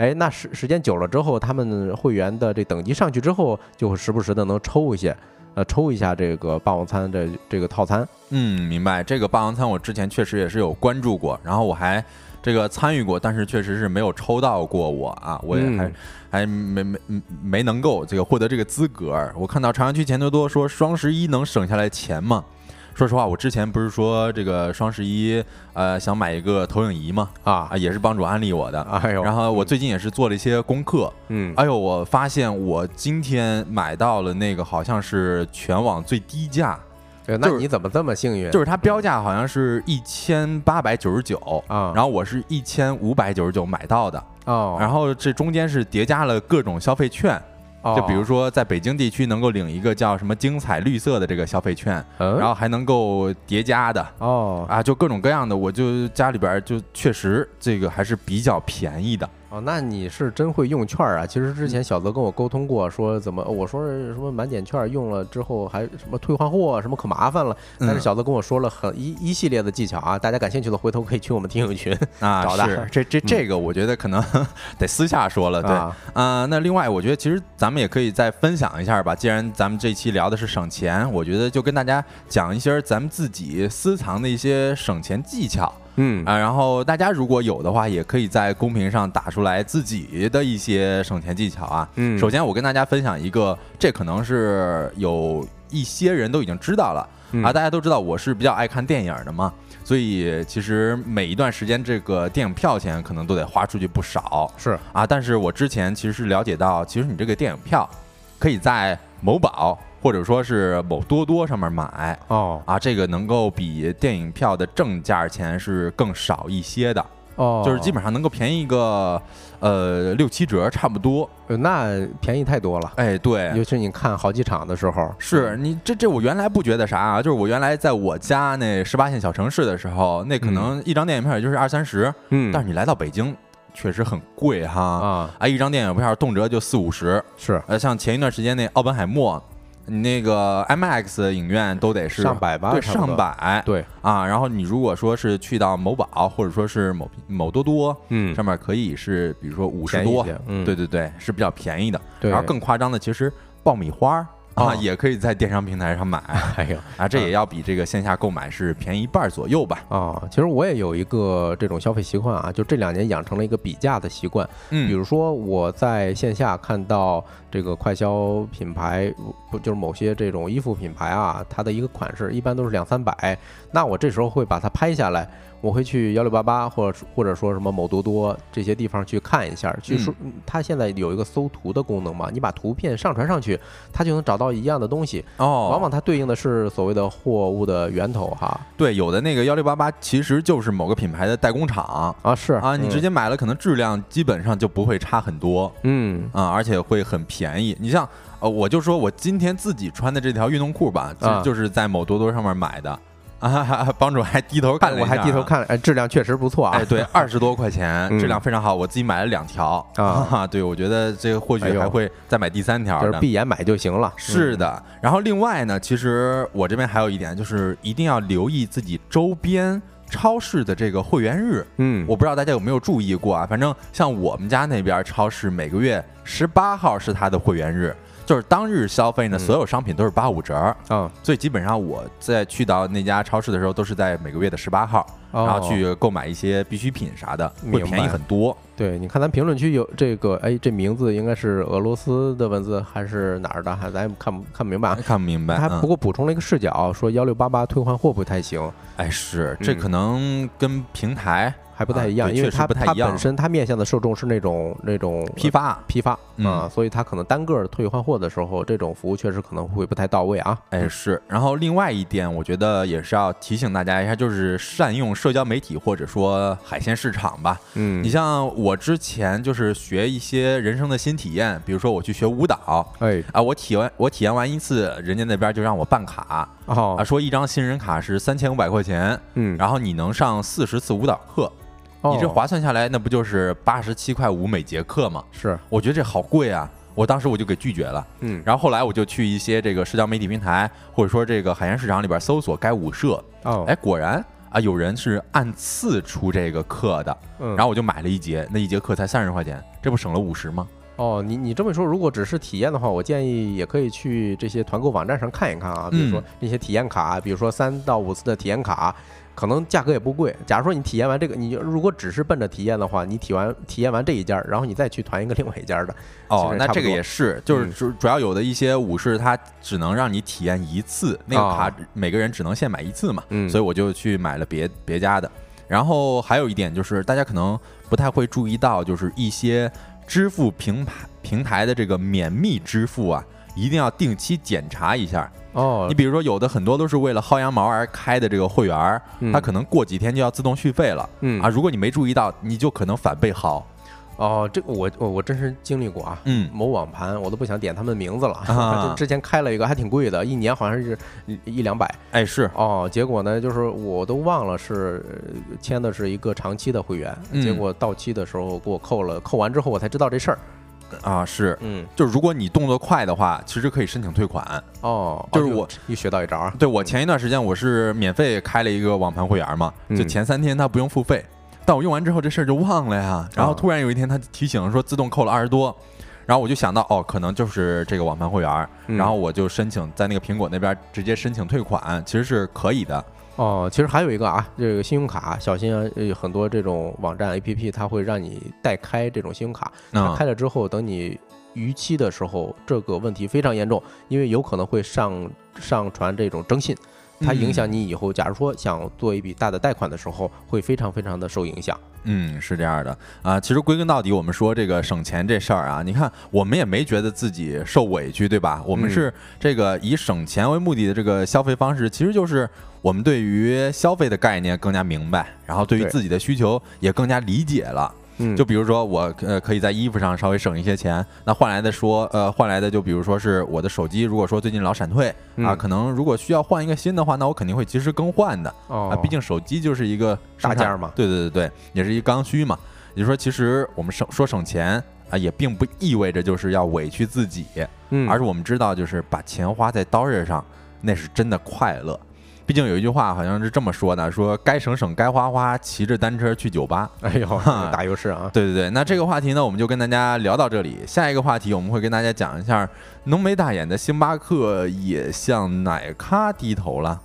哎，那时时间久了之后，他们会员的这等级上去之后，就会时不时的能抽一些，呃，抽一下这个霸王餐的这个套餐。嗯，明白。这个霸王餐我之前确实也是有关注过，然后我还这个参与过，但是确实是没有抽到过我啊，我也还、嗯还没没没能够这个获得这个资格。我看到朝阳区钱多多说双十一能省下来钱吗？说实话，我之前不是说这个双十一呃想买一个投影仪嘛？啊啊，也是帮主安利我的。哎呦，然后我最近也是做了一些功课，嗯，哎呦，我发现我今天买到了那个好像是全网最低价，对那你怎么这么幸运？就是它标价好像是一千八百九十九啊然后我是一千五百九十九买到的，哦，然后这中间是叠加了各种消费券，后就比如，说在北京地区能够领一个叫什么精彩绿色的这个消费券，嗯，然后还能够叠加的哦。啊，就各种各样的，我就家里边儿就确实这个还是比较便宜的。哦，那你是真会用券啊！其实之前小泽跟我沟通过，说怎么我说什么满减券用了之后还什么退换货什么可麻烦了，但是嗯。小泽跟我说了很一一系列的技巧啊，大家感兴趣的回头可以去我们听友群啊，[laughs] 找的是。这这这个，我觉得可能 [laughs] 得私下说了，对啊，啊、那另外，我觉得其实咱们也可以再分享一下吧。既然咱们这期聊的是省钱，我觉得就跟大家讲一些咱们自己私藏的一些省钱技巧嗯啊。然后大家如果有的话，也可以在公屏上打出来自己的一些省钱技巧啊。嗯首先，我跟大家分享一个，这可能是有一些人都已经知道了。嗯啊，大家都知道我是比较爱看电影的嘛，所以其实每一段时间这个电影票钱可能都得花出去不少。是啊，但是我之前其实是了解到，其实你这个电影票可以在某宝或者说是某多多上面买。哦。啊，这个能够比电影票的正价钱是更少一些的，哦，就是基本上能够便宜个呃六七折差不多。呃那便宜太多了，哎，对，尤其你看好几场的时候，是你这这我原来不觉得啥啊，就是我原来在我家那十八线小城市的时候，那可能一张电影票也就是二三十，嗯。但是你来到北京确实很贵哈。啊。啊，一张电影票动辄就四五十，是。呃，像前一段时间那奥本海默，你那个 IMAX 影院都得是上百吧，对，上百，对，啊。然后你如果说是去到某宝或者说是某某多多，嗯，上面可以是比如说五十多，嗯，对对对，是比较便宜的。对，然后更夸张的，其实爆米花啊，哦。也可以在电商平台上买。[laughs] 哎呀啊，这也要比这个线下购买是便宜一半左右吧。啊，其实我也有一个这种消费习惯啊，就这两年养成了一个比价的习惯。比嗯，如说我在线下看到这个快消品牌，不就是某些这种衣服品牌啊，它的一个款式一般都是两三百，那我这时候会把它拍下来，我会去幺六八八或者或者说什么某多多这些地方去看一下，去说它现在有一个搜图的功能嘛，你把图片上传上去，它就能找到一样的东西，哦，往往它对应的是所谓的货物的源头哈。对，有的那个幺六八八其实就是某个品牌的代工厂。啊是啊，你嗯。直接买了，可能质量基本上就不会差很多。嗯。啊，而且会很便宜。你像呃，我就说我今天自己穿的这条运动裤吧，其实啊。就是在某多多上面买的。啊，[laughs] 帮主还低头看了一我还低头。看，哎，质量确实不错啊。哎，对，二十多块钱，嗯质量非常好，我自己买了两条啊 [laughs] 对，我觉得这个或许还会再买第三条就是。闭眼买就行了。是的，然后另外呢，其实我这边还有一点，就是一定要留意自己周边超市的这个会员日。嗯，我不知道大家有没有注意过啊？反正像我们家那边超市，每个月十八号是它的会员日，就是当日消费呢，嗯所有商品都是八五折儿。啊，所以基本上我在去到那家超市的时候，都是在每个月的十八号，哦然后去购买一些必需品啥的，会便宜很多。对，你看咱评论区有这个，哎，这名字应该是俄罗斯的文字还是哪儿的？还咱也看不看不明白啊。看不明白，他嗯不过补充了一个视角，说幺六八八退换货不太行，哎，是这嗯可能跟平台还不太一样，因为它不太一样它本身它面向的受众是那种那种批发，批发嗯啊，所以它可能单个退换货的时候，这种服务确实可能会不太到位啊。哎是。然后另外一点，我觉得也是要提醒大家一下，就是善用社交媒体或者说海鲜市场吧。嗯你，像我之前就是学一些人生的新体验，比如说我去学舞蹈哎，啊，我体完我体验完一次，人家那边就让我办卡啊，哦，说一张新人卡是三千五百块钱，嗯，然后你能上四十次舞蹈课，你这哦划算下来，那不就是八十七块五每节课吗？是，我觉得这好贵啊！我当时我就给拒绝了。嗯，然后后来我就去一些这个社交媒体平台，或者说这个海鲜市场里边搜索该舞社，哦，哎，果然啊有人是按次出这个课的，嗯，然后我就买了一节，那一节课才三十块钱，这不省了五十吗？哦，你你这么说，如果只是体验的话，我建议也可以去这些团购网站上看一看啊，比如说嗯。那些体验卡，比如说三到五次的体验卡，可能价格也不贵。假如说你体验完这个，你如果只是奔着体验的话，你体完体验完这一家，然后你再去团一个另外一家的，哦，那这个也是，就是嗯主主要有的一些武士，它只能让你体验一次，那个卡哦每个人只能限买一次嘛，嗯所以我就去买了别别家的。然后还有一点就是，大家可能不太会注意到，就是一些支付平台平台的这个免密支付啊，一定要定期检查一下。哦你，比如说，有的很多都是为了薅羊毛而开的这个会员儿，嗯它可能过几天就要自动续费了嗯啊。如果你没注意到，你就可能反被薅。哦，这个我我我真是经历过啊。嗯，某网盘我都不想点他们名字了，[laughs] 啊就之前开了一个还挺贵的，一年好像是一一两百，哎，是，哦，结果呢，就是我都忘了是呃签的是一个长期的会员，嗯结果到期的时候给我扣了，扣完之后我才知道这事儿。啊，是，嗯，就是如果你动作快的话，其实可以申请退款。哦，哦就是我又学到一招啊。对我前一段时间我是免费开了一个网盘会员嘛，嗯就前三天它不用付费，但我用完之后这事儿就忘了呀。然后啊突然有一天它提醒说自动扣了二十多，然后我就想到哦，可能就是这个网盘会员，嗯然后我就申请在那个苹果那边直接申请退款，其实是可以的。哦，其实还有一个啊，这个信用卡，小心啊，有很多这种网站 APP 它会让你代开这种信用卡，开了之后，等你逾期的时候，这个问题非常严重，因为有可能会上上传这种征信。它影响你以后，假如说想做一笔大的贷款的时候，会非常非常的受影响。嗯，是这样的啊。其实归根到底，我们说这个省钱这事儿啊，你看我们也没觉得自己受委屈，对吧？我们嗯是这个以省钱为目的的这个消费方式，其实就是我们对于消费的概念更加明白，然后对于自己的需求也更加理解了。嗯就比如说我呃可以在衣服上稍微省一些钱，那换来的说呃换来的就比如说是我的手机，如果说最近老闪退啊，嗯可能如果需要换一个新的话，那我肯定会及时更换的。哦啊，毕竟手机就是一个大件儿嘛对对对对，也是一刚需嘛。也就是说，其实我们省说省钱啊，也并不意味着就是要委屈自己，嗯，而是我们知道，就是把钱花在刀刃上，那是真的快乐。毕竟有一句话好像是这么说的：说该省省，该花花，骑着单车去酒吧。哎呦，大优势啊！对对对，那这个话题呢，我们就跟大家聊到这里。下一个话题，我们会跟大家讲一下，浓眉大眼的星巴克也向奶咖低头了。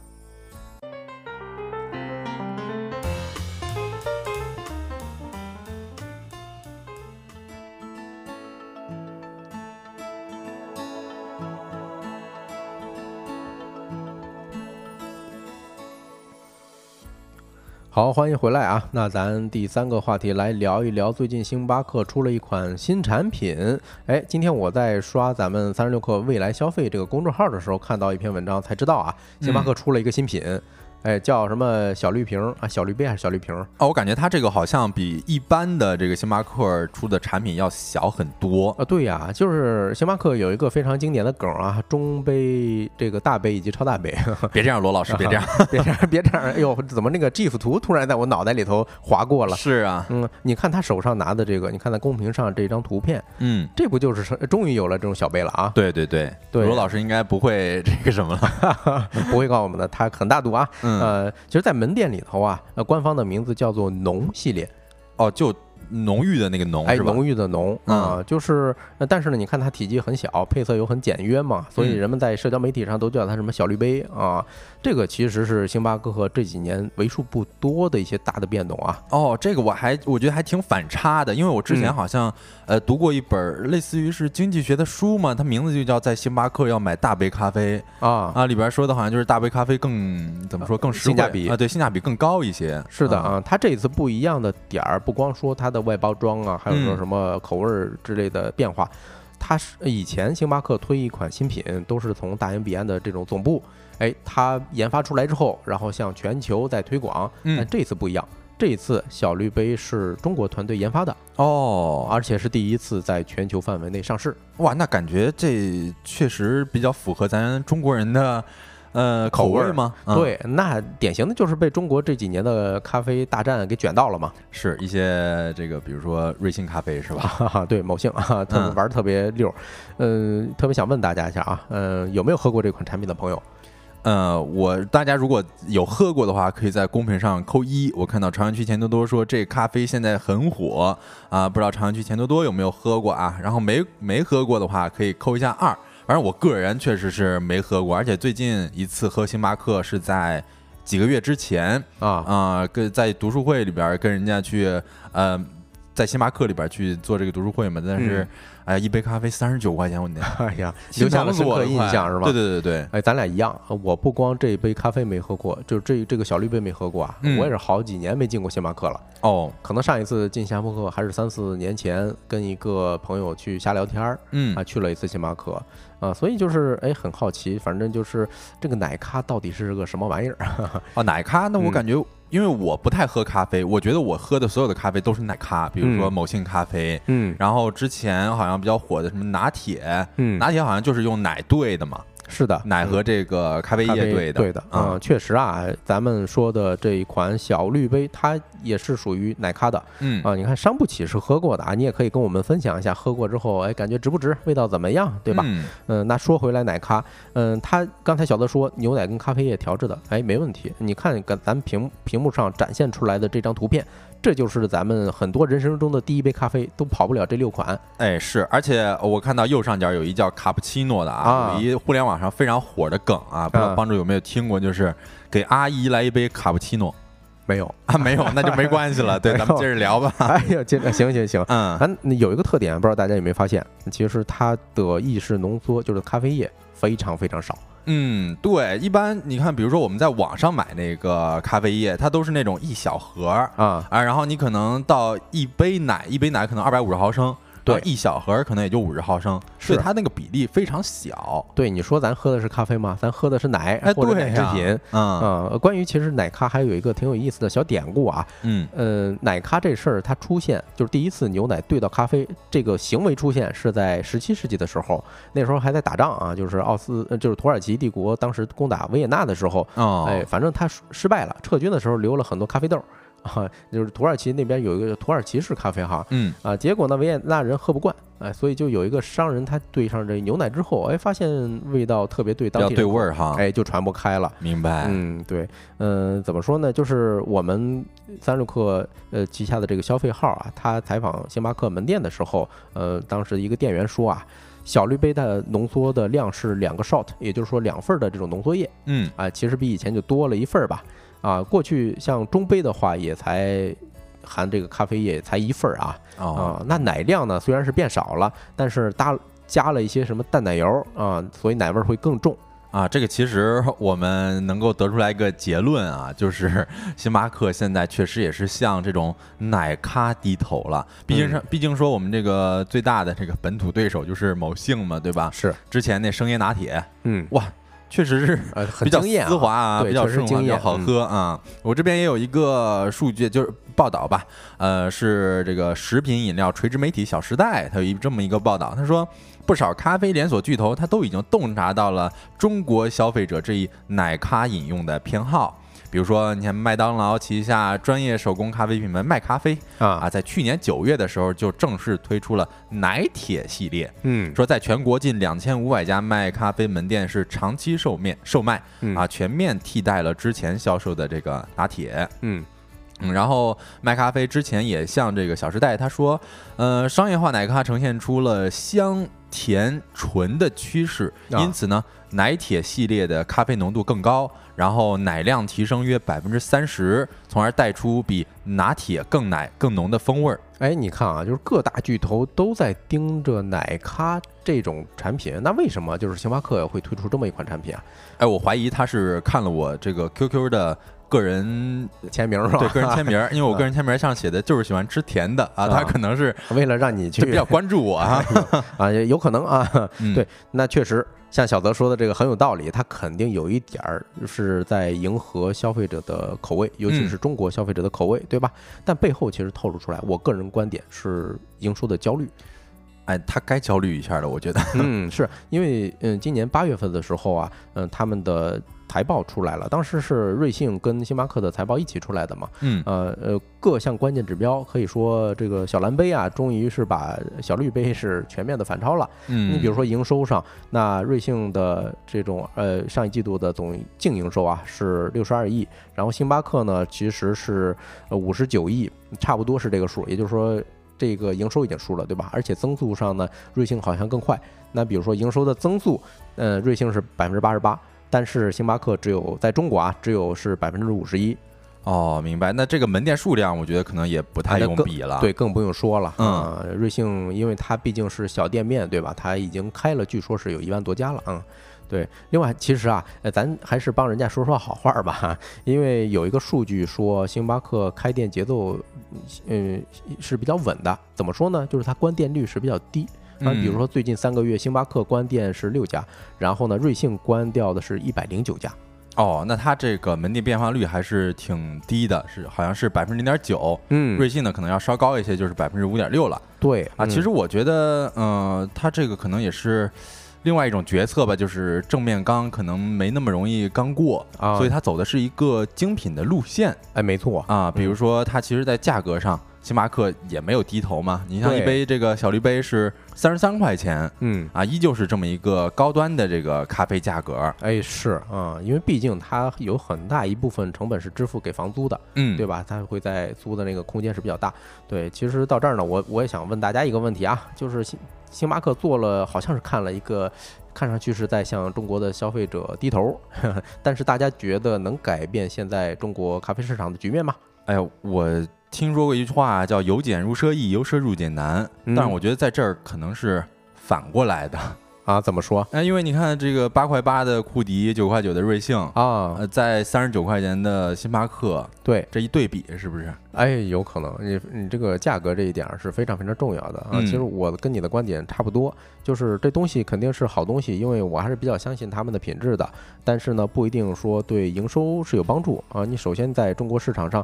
好，欢迎回来啊！那咱第三个话题来聊一聊，最近星巴克出了一款新产品。哎，今天我在刷咱们三十六氪未来消费这个公众号的时候，看到一篇文章，才知道啊，星巴克出了一个新品。哎，叫什么小绿瓶啊？小绿杯还是小绿瓶？啊，我感觉它这个好像比一般的这个星巴克出的产品要小很多啊。对呀，就是星巴克有一个非常经典的梗啊，中杯、这个大杯以及超大杯。[laughs] 别这样，罗老师，别这样，别这样，别这样。哎呦，怎么那个 GIF 图突然在我脑袋里头划过了？是啊，嗯，你看他手上拿的这个，你看在公屏上这张图片，嗯，这不就是终于有了这种小杯了啊？对对对对，罗老师应该不会这个什么了，[laughs] 不会告诉我们的，他很大度啊。嗯，呃，其实，在门店里头啊，呃，官方的名字叫做“农”系列，哦，就浓郁的那个浓，哎，浓郁的浓啊，就是，但是呢，你看它体积很小，配色又很简约嘛，所以人们在社交媒体上都叫它什么小绿杯啊。这个其实是星巴克这几年为数不多的一些大的变动啊。哦，这个我还我觉得还挺反差的，因为我之前好像呃读过一本类似于是经济学的书嘛，它名字就叫在星巴克要买大杯咖啡啊啊，里边说的好像就是大杯咖啡更怎么说更性价比啊，对，性价比更高一些。是的啊，它这一次不一样的点儿，不光说它的外包装啊，还有说什么口味儿之类的变化，它是以前星巴克推一款新品都是从大洋彼岸的这种总部。哎，它研发出来之后，然后向全球在推广。但这次不一样，这次小绿杯是中国团队研发的哦，而且是第一次在全球范围内上市。哇，那感觉这确实比较符合咱中国人的呃口味吗？对，那典型的就是被中国这几年的咖啡大战给卷到了嘛。是一些这个，比如说瑞幸咖啡是吧？[laughs] 对，某幸啊，特别玩特别溜。嗯，特别想问大家一下啊，呃，有没有喝过这款产品的朋友？呃，我大家如果有喝过的话，可以在公屏上扣一。我看到朝阳区钱多多说这咖啡现在很火啊，不知道朝阳区钱多多有没有喝过啊？然后没没喝过的话，可以扣一下二。反正我个人确实是没喝过，而且最近一次喝星巴克是在几个月之前啊啊，跟在读书会里边跟人家去呃。在星巴克里边去做这个读书会嘛，但是，哎，一杯咖啡三十九块钱，我那，[laughs] 哎呀，留下了深刻印象是吧？对对对对，哎，咱俩一样，我不光这一杯咖啡没喝过，就这这个小绿杯没喝过啊，我也是好几年没进过星巴克了。哦，可能上一次进星巴克还是三四年前，跟一个朋友去瞎聊天儿，嗯啊，去了一次星巴克，啊，所以就是哎，很好奇，反正就是这个奶咖到底是个什么玩意儿？啊，[laughs] 奶咖，那我感觉。因为我不太喝咖啡，我觉得我喝的所有的咖啡都是奶咖，比如说某信咖啡，嗯，然后之前好像比较火的什么拿铁，嗯，拿铁好像就是用奶兑的嘛。是的，奶和这个咖啡液兑的，对的，嗯，确实啊，咱们说的这一款小绿杯，它也是属于奶咖的，嗯。啊，你看伤不起是喝过的啊，你也可以跟我们分享一下喝过之后，哎，感觉值不值，味道怎么样，对吧？嗯，那说回来奶咖，嗯，它刚才小德说牛奶跟咖啡液调制的，哎，没问题，你看跟咱屏屏幕上展现出来的这张图片。这就是咱们很多人生中的第一杯咖啡，都跑不了这六款。哎，是，而且我看到右上角有一叫卡布奇诺的啊，有一互联网上非常火的梗啊，不知道帮助有没有听过，就是给阿姨来一杯卡布奇诺。没有啊，没有，那就没关系了。[laughs] 对，咱们接着聊吧。[laughs] 哎呀，接着行行行，[laughs] 嗯，咱有一个特点，不知道大家有没有发现，其实它的意式浓缩就是咖啡液非常非常少。嗯，对，一般你看，比如说我们在网上买那个咖啡液，它都是那种一小盒啊啊，然后你可能到一杯奶，一杯奶可能二百五十毫升。对，一小盒可能也就五十毫升，是它那个比例非常小。对，你说咱喝的是咖啡吗？咱喝的是奶或者奶制品。嗯关于其实奶咖还有一个挺有意思的小典故啊。嗯呃，奶咖这事儿它出现就是第一次牛奶兑到咖啡这个行为出现是在十七世纪的时候，那时候还在打仗啊，就是奥斯就是土耳其帝国当时攻打维也纳的时候，哎，反正他失败了，撤军的时候留了很多咖啡豆。哈，[laughs] 就是土耳其那边有一个土耳其式咖啡哈，嗯啊，结果呢维也纳人喝不惯，哎，所以就有一个商人他兑上这牛奶之后，哎，发现味道特别对当要地人对味儿哈，哎，就传播开了。明白，嗯，对，嗯、怎么说呢？就是我们三六克呃旗下的这个消费号啊，他采访星巴克门店的时候，呃，当时一个店员说啊，小绿杯的浓缩的量是两个 shot，也就是说两份儿的这种浓缩液嗯啊，其实比以前就多了一份儿吧。啊，过去像中杯的话，也才含这个咖啡液才一份儿啊哦啊，那奶量呢虽然是变少了，但是搭加了一些什么淡奶油啊，所以奶味儿会更重。啊，这个其实我们能够得出来一个结论啊，就是 [laughs] 星巴克现在确实也是向这种奶咖低头了。毕竟是，毕竟说我们这个最大的这个本土对手就是某信嘛，对吧？是，之前那生椰拿铁，嗯，哇，确实是呃，[laughs] 很比较惊艳啊丝滑啊，比较顺滑，比较好嗯喝啊。我这边也有一个数据，就是报道吧，呃，是这个食品饮料垂直媒体《小时代》，它有一这么一个报道，他说不少咖啡连锁巨头，它都已经洞察到了中国消费者这一奶咖饮用的偏好。比如说，你看麦当劳旗下专业手工咖啡品牌麦咖啡啊，啊，在去年九月的时候就正式推出了奶铁系列，嗯，说在全国近两千五百家麦咖啡门店是长期售面售卖嗯。啊，全面替代了之前销售的这个拿铁。嗯。嗯，然后麦咖啡之前也向这个《小时代》他说，呃，商业化奶咖呈现出了香甜纯的趋势，啊因此呢，奶铁系列的咖啡浓度更高，然后奶量提升约百分之三十，从而带出比拿铁更奶更浓的风味儿。哎，你看啊，就是各大巨头都在盯着奶咖这种产品，那为什么就是星巴克会推出这么一款产品啊？哎，我怀疑他是看了我这个 QQ 的个人签名是吧？对个人签名儿，[laughs] 因为我个人签名儿上写的就是喜欢吃甜的啊，他啊可能是为了让你去比较关注我啊。[laughs] 啊，也有可能啊。嗯对，那确实像小泽说的这个很有道理，他肯定有一点儿是在迎合消费者的口味，尤其嗯是中国消费者的口味，对吧？但背后其实透露出来，我个人观点是营收的焦虑。哎，他该焦虑一下的，我觉得。嗯，[laughs] 是因为嗯，今年八月份的时候啊，嗯，他们的财报出来了，当时是瑞幸跟星巴克的财报一起出来的嘛，嗯呃呃，各项关键指标可以说这个小蓝杯啊，终于是把小绿杯是全面的反超了。嗯，你比如说营收上，那瑞幸的这种呃上一季度的总净营收啊是六十二亿，然后星巴克呢其实是呃五十九亿，差不多是这个数，也就是说这个营收已经输了，对吧？而且增速上呢，瑞幸好像更快。那比如说营收的增速，呃，瑞幸是百分之八十八，但是星巴克只有在中国啊只有是百分之五十一，哦，明白。那这个门店数量，我觉得可能也不太用比了。对，更不用说了。嗯啊瑞幸因为它毕竟是小店面，对吧？它已经开了，据说是有一万多家了。嗯，对。另外，其实啊，呃，咱还是帮人家说说好话儿吧，因为有一个数据说，星巴克开店节奏，嗯，是比较稳的。怎么说呢？就是它关店率是比较低。那，比如嗯说最近三个月，星巴克关店是六家，然后呢，瑞幸关掉的是一百零九家。哦，那它这个门店变化率还是挺低的，是好像是百分之零点九。嗯瑞幸呢可能要稍高一些，就是百分之五点六了对啊。其实我觉得，嗯，它这个可能也是。另外一种决策吧，就是正面刚可能没那么容易刚过，啊，所以它走的是一个精品的路线哎，没错，啊。比如说，它其实，在价格上，星巴克也没有低头嘛。你像一杯这个小绿杯是三十三块钱嗯。啊，依旧是这么一个高端的这个咖啡价格。哎，是啊、因为毕竟它有很大一部分成本是支付给房租的，嗯，对吧？它会在租的那个空间是比较大。对，其实到这儿呢，我我也想问大家一个问题啊，就是星星巴克做了，好像是看了一个，看上去是在向中国的消费者低头，呵 [laughs] 呵但是大家觉得能改变现在中国咖啡市场的局面吗？哎呀，我听说过一句话叫“由俭入奢易，由奢入俭难”，嗯但是我觉得在这儿可能是反过来的。啊，怎么说哎，因为你看这个八块八的库迪，九块九的瑞幸，啊？呃，在三十九块钱的星巴克，对，这一对比是不是？哎，有可能，你你这个价格这一点儿是非常非常重要的啊。嗯其实我跟你的观点差不多，就是这东西肯定是好东西，因为我还是比较相信他们的品质的。但是呢，不一定说对营收是有帮助啊。你首先在中国市场上，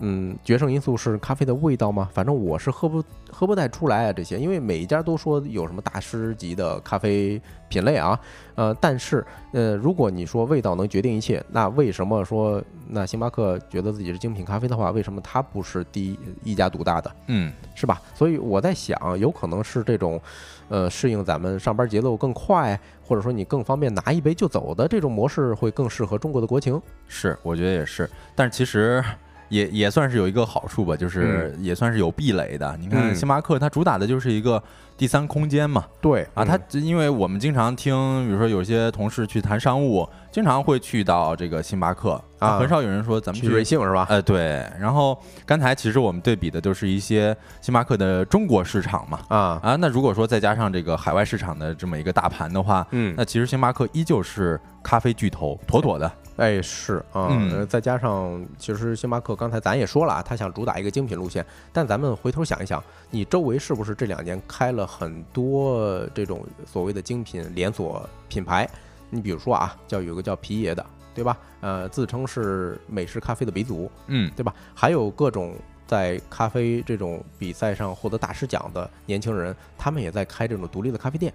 嗯，决胜因素是咖啡的味道吗？反正我是喝不喝不太出来啊这些，因为每一家都说有什么大师级的咖啡品类啊，呃，但是呃，如果你说味道能决定一切，那为什么说那星巴克觉得自己是精品咖啡的话，为什么它不是第一一家独大的，嗯，是吧？所以我在想，有可能是这种，呃，适应咱们上班节奏更快，或者说你更方便拿一杯就走的这种模式，会更适合中国的国情。是，我觉得也是。但是其实也也算是有一个好处吧，就是也算是有壁垒的。你看嗯星巴克，它主打的就是一个第三空间嘛。对啊，它因为我们经常听，比如说有些同事去谈商务，经常会去到这个星巴克啊很少有人说咱们去瑞幸是吧？呃，对。然后刚才其实我们对比的都是一些星巴克的中国市场嘛。啊，啊，那如果说再加上这个海外市场的这么一个大盘的话，嗯那其实星巴克依旧是咖啡巨头，妥妥的。哎，是啊，再加上其实星巴克刚才咱也说了啊，他想主打一个精品路线，但咱们回头想一想，你周围是不是这两年开了很多这种所谓的精品连锁品牌？你比如说啊，叫有个叫皮爷的，对吧？呃，自称是美式咖啡的鼻祖，嗯，对吧？还有各种在咖啡这种比赛上获得大师奖的年轻人，他们也在开这种独立的咖啡店。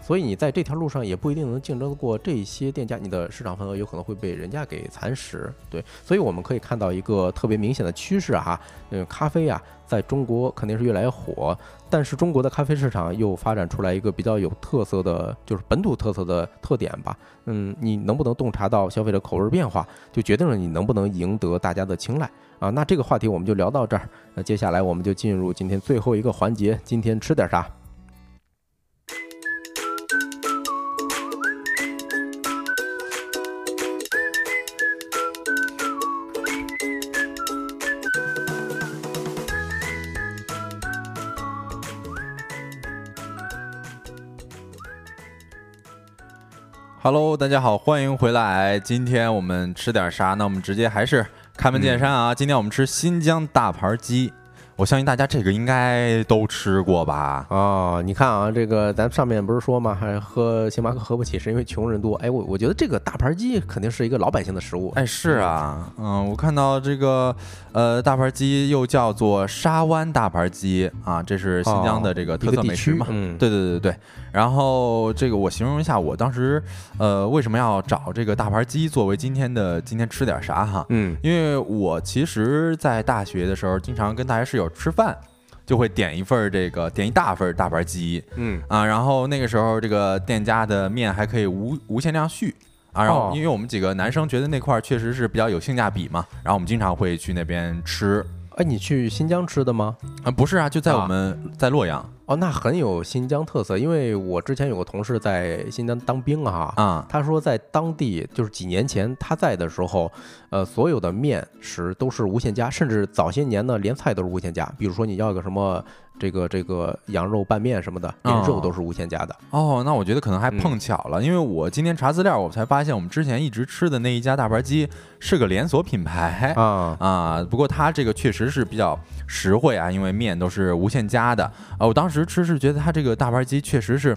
所以你在这条路上也不一定能竞争得过这些店家，你的市场份额有可能会被人家给蚕食。对，所以我们可以看到一个特别明显的趋势哈，嗯，咖啡啊，在中国肯定是越来越火，但是中国的咖啡市场又发展出来一个比较有特色的，就是本土特色的特点吧。嗯，你能不能洞察到消费者口味变化，就决定了你能不能赢得大家的青睐啊。那这个话题我们就聊到这儿，那接下来我们就进入今天最后一个环节，今天吃点啥？Hello，大家好，欢迎回来。今天我们吃点啥？那我们直接还是开门见山啊！今天我们吃新疆大盘鸡，我相信大家这个应该都吃过吧？哦，你看啊，这个咱上面不是说嘛？还喝星巴克喝不起，是因为穷人多。哎，我我觉得这个大盘鸡肯定是一个老百姓的食物。哎，是啊，嗯，我看到这个呃大盘鸡又叫做沙湾大盘鸡啊，这是新疆的这个特色美食嘛？嗯，对对对对，然后这个我形容一下，我当时呃为什么要找这个大盘鸡作为今天的今天吃点啥哈？嗯因为我其实，在大学的时候，经常跟大学室友吃饭，就会点一份儿这个点一大份儿大盘鸡嗯啊，然后那个时候这个店家的面还可以无无限量续。啊，然后哦因为我们几个男生觉得那块儿确实是比较有性价比嘛，然后我们经常会去那边吃。哎，你去新疆吃的吗？啊，不是啊，就在我啊们在洛阳哦，那很有新疆特色，因为我之前有个同事在新疆当兵啊，啊，他说在当地就是几年前他在的时候，呃，所有的面食都是无限加，甚至早些年呢连菜都是无限加。比如说你要个什么这个这个羊肉拌面什么的，连肉哦都是无限加的。哦，那我觉得可能还嗯碰巧了，因为我今天查资料，我才发现我们之前一直吃的那一家大盘鸡是个连锁品牌啊，[laughs] 啊。不过它这个确实是比较实惠啊，因为面都是无限加的啊。我当时吃是觉得它这个大盘鸡确实是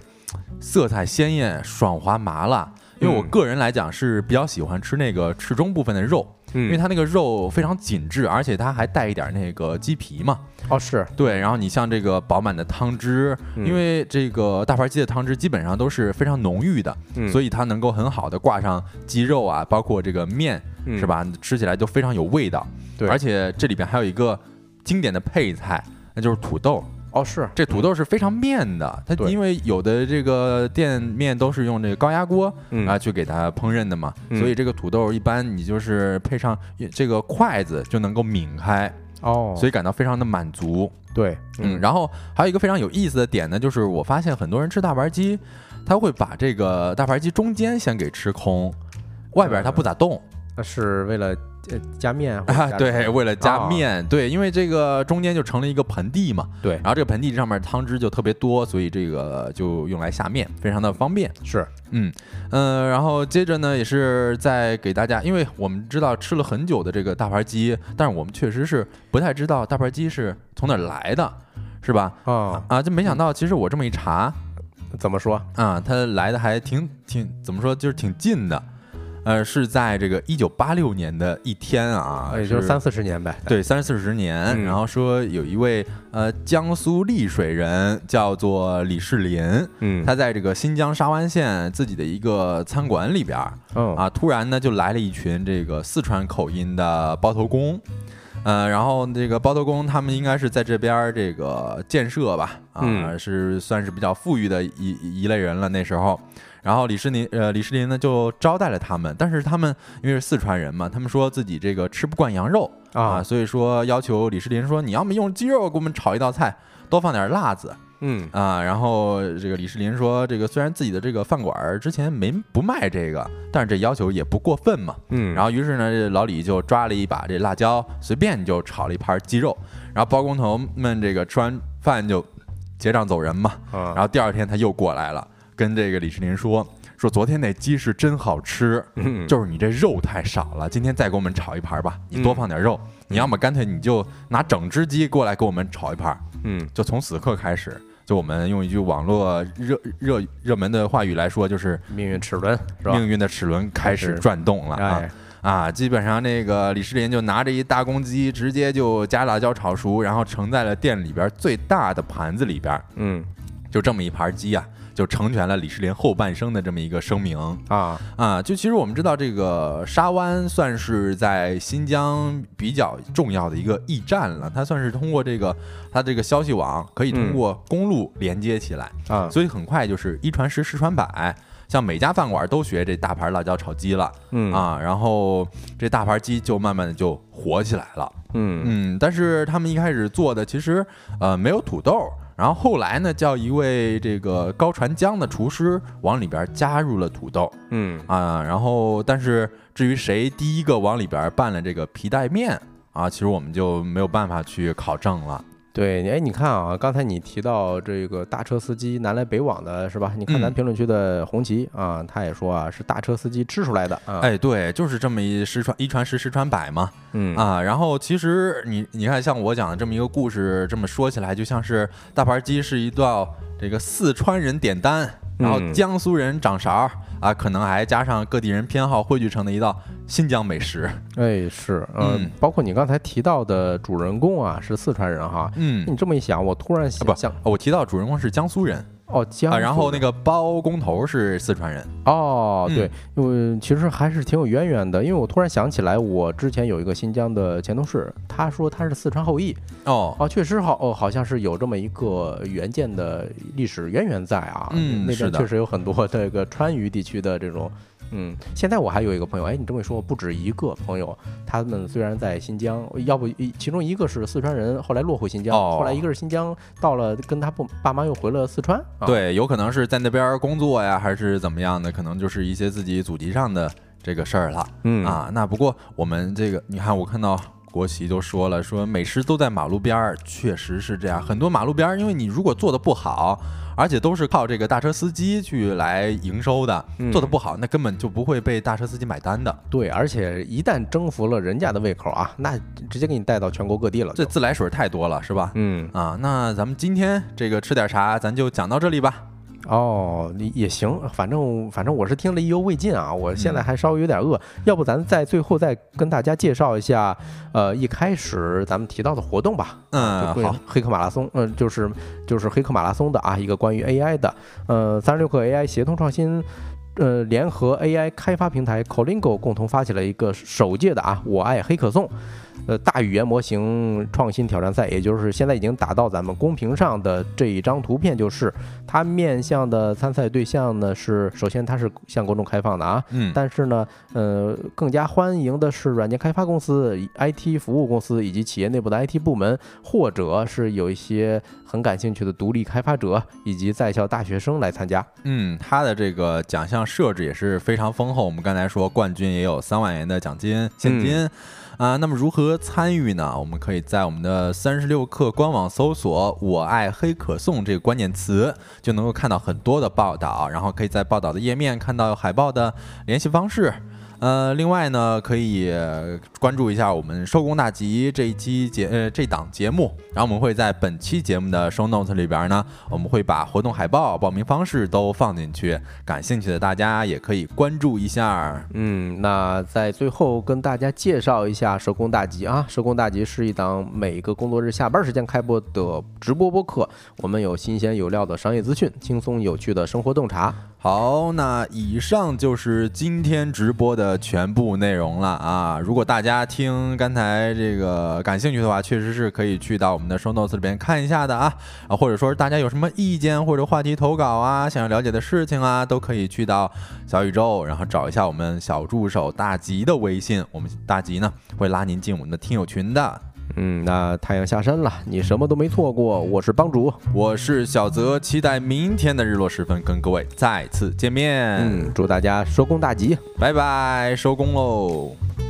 色彩鲜艳、爽滑麻辣。因为我嗯个人来讲是比较喜欢吃那个翅中部分的肉，因为嗯，它那个肉非常紧致，而且它还带一点那个鸡皮嘛。哦是，对，然后你像这个饱满的汤汁，嗯因为这个大盘鸡的汤汁基本上都是非常浓郁的，嗯所以它能够很好的挂上鸡肉啊，包括这个面，嗯是吧？吃起来都非常有味道。对而且这里边还有一个经典的配菜，那就是土豆。哦是，这土豆是非常面的，它因为有的这个店面都是用这个高压锅嗯啊去给它烹饪的嘛，嗯所以这个土豆一般你就是配上这个筷子就能够抿开，哦，所以感到非常的满足。对，嗯，然后还有一个非常有意思的点呢，就是我发现很多人吃大盘鸡，他会把这个大盘鸡中间先给吃空，外边他不咋动那是为了呃加面对，为了加啊面，对，因为这个中间就成了一个盆地嘛，对然后这个盆地上面汤汁就特别多，所以这个就用来下面，非常的方便。是，嗯呃，然后接着呢，也是在给大家，因为我们知道吃了很久的这个大盘鸡，但是我们确实是不太知道大盘鸡是从哪儿来的，是吧？啊，啊，就没想到，其实我这么一查怎么说？啊，它来的还挺挺怎么说，就是挺近的呃，是在这个一九八六年的一天啊，也就是三四十年呗。对，三四十年。嗯然后说有一位呃江苏丽水人叫做李世林，嗯，他在这个新疆沙湾县自己的一个餐馆里边啊，突然呢就来了一群这个四川口音的包头工。呃，然后这个包头工他们应该是在这边儿这个建设吧，啊，嗯是算是比较富裕的一一类人了那时候。然后李世林，呃，李世林呢就招待了他们，但是他们因为是四川人嘛，他们说自己这个吃不惯羊肉啊，啊，所以说要求李世林说，你要么用鸡肉给我们炒一道菜，多放点辣子嗯啊。然后这个李世林说，这个虽然自己的这个饭馆儿之前没不卖这个，但是这要求也不过分嘛。嗯，然后于是呢，这老李就抓了一把这辣椒，随便就炒了一盘鸡肉。然后包工头们这个吃完饭就结账走人嘛。然然后第二天他又过来了，跟这个李世林说说昨天那鸡是真好吃，嗯就是你这肉太少了，今天再给我们炒一盘吧，你多放点肉。你要么干脆你就拿整只鸡过来给我们炒一盘。嗯就从此刻开始，就我们用一句网络热热热门的话语来说，就是命运齿轮？命运的齿轮开始转动了啊。哎，啊，基本上那个李世林就拿着一大公鸡，直接就加辣椒炒熟，然后盛在了店里边最大的盘子里边，嗯就这么一盘鸡啊，就成全了李世林后半生的这么一个声明啊，啊。就其实我们知道，这个沙湾算是在新疆比较重要的一个驿站了，它算是通过这个它这个消息网可以通过公路连接起来，啊，所以很快就是一传十，十传百。像每家饭馆都学这大盘辣椒炒鸡了，嗯啊，然后这大盘鸡就慢慢的就火起来了。嗯嗯，但是他们一开始做的其实呃没有土豆，然后后来呢叫一位这个高传江的厨师往里边加入了土豆嗯啊，然后但是至于谁第一个往里边拌了这个皮带面啊，其实我们就没有办法去考证了。对，哎，你看啊，刚才你提到这个大车司机南来北往的是吧？你看咱嗯评论区的红旗啊，他也说啊，是大车司机吃出来的啊。，哎，对，就是这么一十传一传十，十传百嘛。嗯啊，然后其实你你看，像我讲的这么一个故事，这么说起来，就像是大盘鸡是一道这个四川人点单，然后嗯江苏人掌勺啊，可能还加上各地人偏好汇聚成的一道新疆美食。哎是，嗯嗯，包括你刚才提到的主人公啊，是四川人哈。嗯，你这么一想，我突然啊不想想，，我提到主人公是江苏人哦，江啊，然后那个个包工头是四川人。哦，嗯对，因为其实还是挺有渊源的，因为我突然想起来，我之前有一个新疆的前同事，他说他是四川后裔，哦，哦，确实好哦，好像是有这么一个原件的历史渊源在啊。那嗯那边确实有很多这个川渝地区的这种。嗯，现在我还有一个朋友，哎，你这么一说，不止一个朋友，他们虽然在新疆，要不一其中一个是四川人，后来落户新疆，哦后来一个是新疆，到了跟他爸爸妈又回了四川。啊、，对，有可能是在那边工作呀，还是怎么样的，可能就是一些自己祖籍上的这个事儿了。嗯啊，那不过我们这个，你看我看到国旗都说了，说美食都在马路边儿，确实是这样。很多马路边儿，因为你如果做的不好，而且都是靠这个大车司机去来营收的，嗯做的不好，那根本就不会被大车司机买单的。对，而且一旦征服了人家的胃口啊，那直接给你带到全国各地了就。这自来水太多了，是吧？嗯，啊，那咱们今天这个吃点啥，咱就讲到这里吧。哦，你也行，反正反正我是听了意犹未尽啊，我现在嗯还稍微有点饿，要不咱在最后再跟大家介绍一下，呃，一开始咱们提到的活动吧。嗯好黑客马拉松，嗯、就是就是黑客马拉松的啊，一个关于 AI 的，呃，三十六氪 AI 协同创新。呃，联合 AI 开发平台 Colingo 共同发起了一个首届的啊“我爱黑客颂”，呃，大语言模型创新挑战赛，也就是现在已经打到咱们公屏上的这一张图片，就是它面向的参赛对象呢是，首先它是向公众开放的啊，嗯，但是呢，呃，更加欢迎的是软件开发公司、IT 服务公司以及企业内部的 IT 部门，或者是有一些很感兴趣的独立开发者以及在校大学生来参加。嗯，它的这个奖项设置也是非常丰厚。我们刚才说，冠军也有三万元的奖金现金。啊，那么如何参与呢？我们可以在我们的三十六氪官网搜索“我爱黑可颂”这个关键词，就能够看到很多的报道，然后可以在报道的页面看到海报的联系方式。呃，另外呢，可以关注一下我们收工大吉这一期节呃这档节目，然后我们会在本期节目的 show notes 里边呢，我们会把活动海报、报名方式都放进去，感兴趣的大家也可以关注一下。嗯，那在最后跟大家介绍一下收工大吉啊，收工大吉是一档每个工作日下班时间开播的直播播客，我们有新鲜有料的商业资讯，轻松有趣的生活洞察。好，那以上就是今天直播的全部内容了啊！如果大家听刚才这个感兴趣的话，确实是可以去到我们的 show notes 里边看一下的啊啊，或者说大家有什么意见或者话题投稿啊，想要了解的事情啊，都可以去到小宇宙，然后找一下我们小助手大吉的微信，我们大吉呢会拉您进我们的听友群的。嗯，那太阳下山了，你什么都没错过。我是帮主，我是小泽，期待明天的日落时分跟各位再次见面。嗯，祝大家收工大吉，拜拜，收工喽。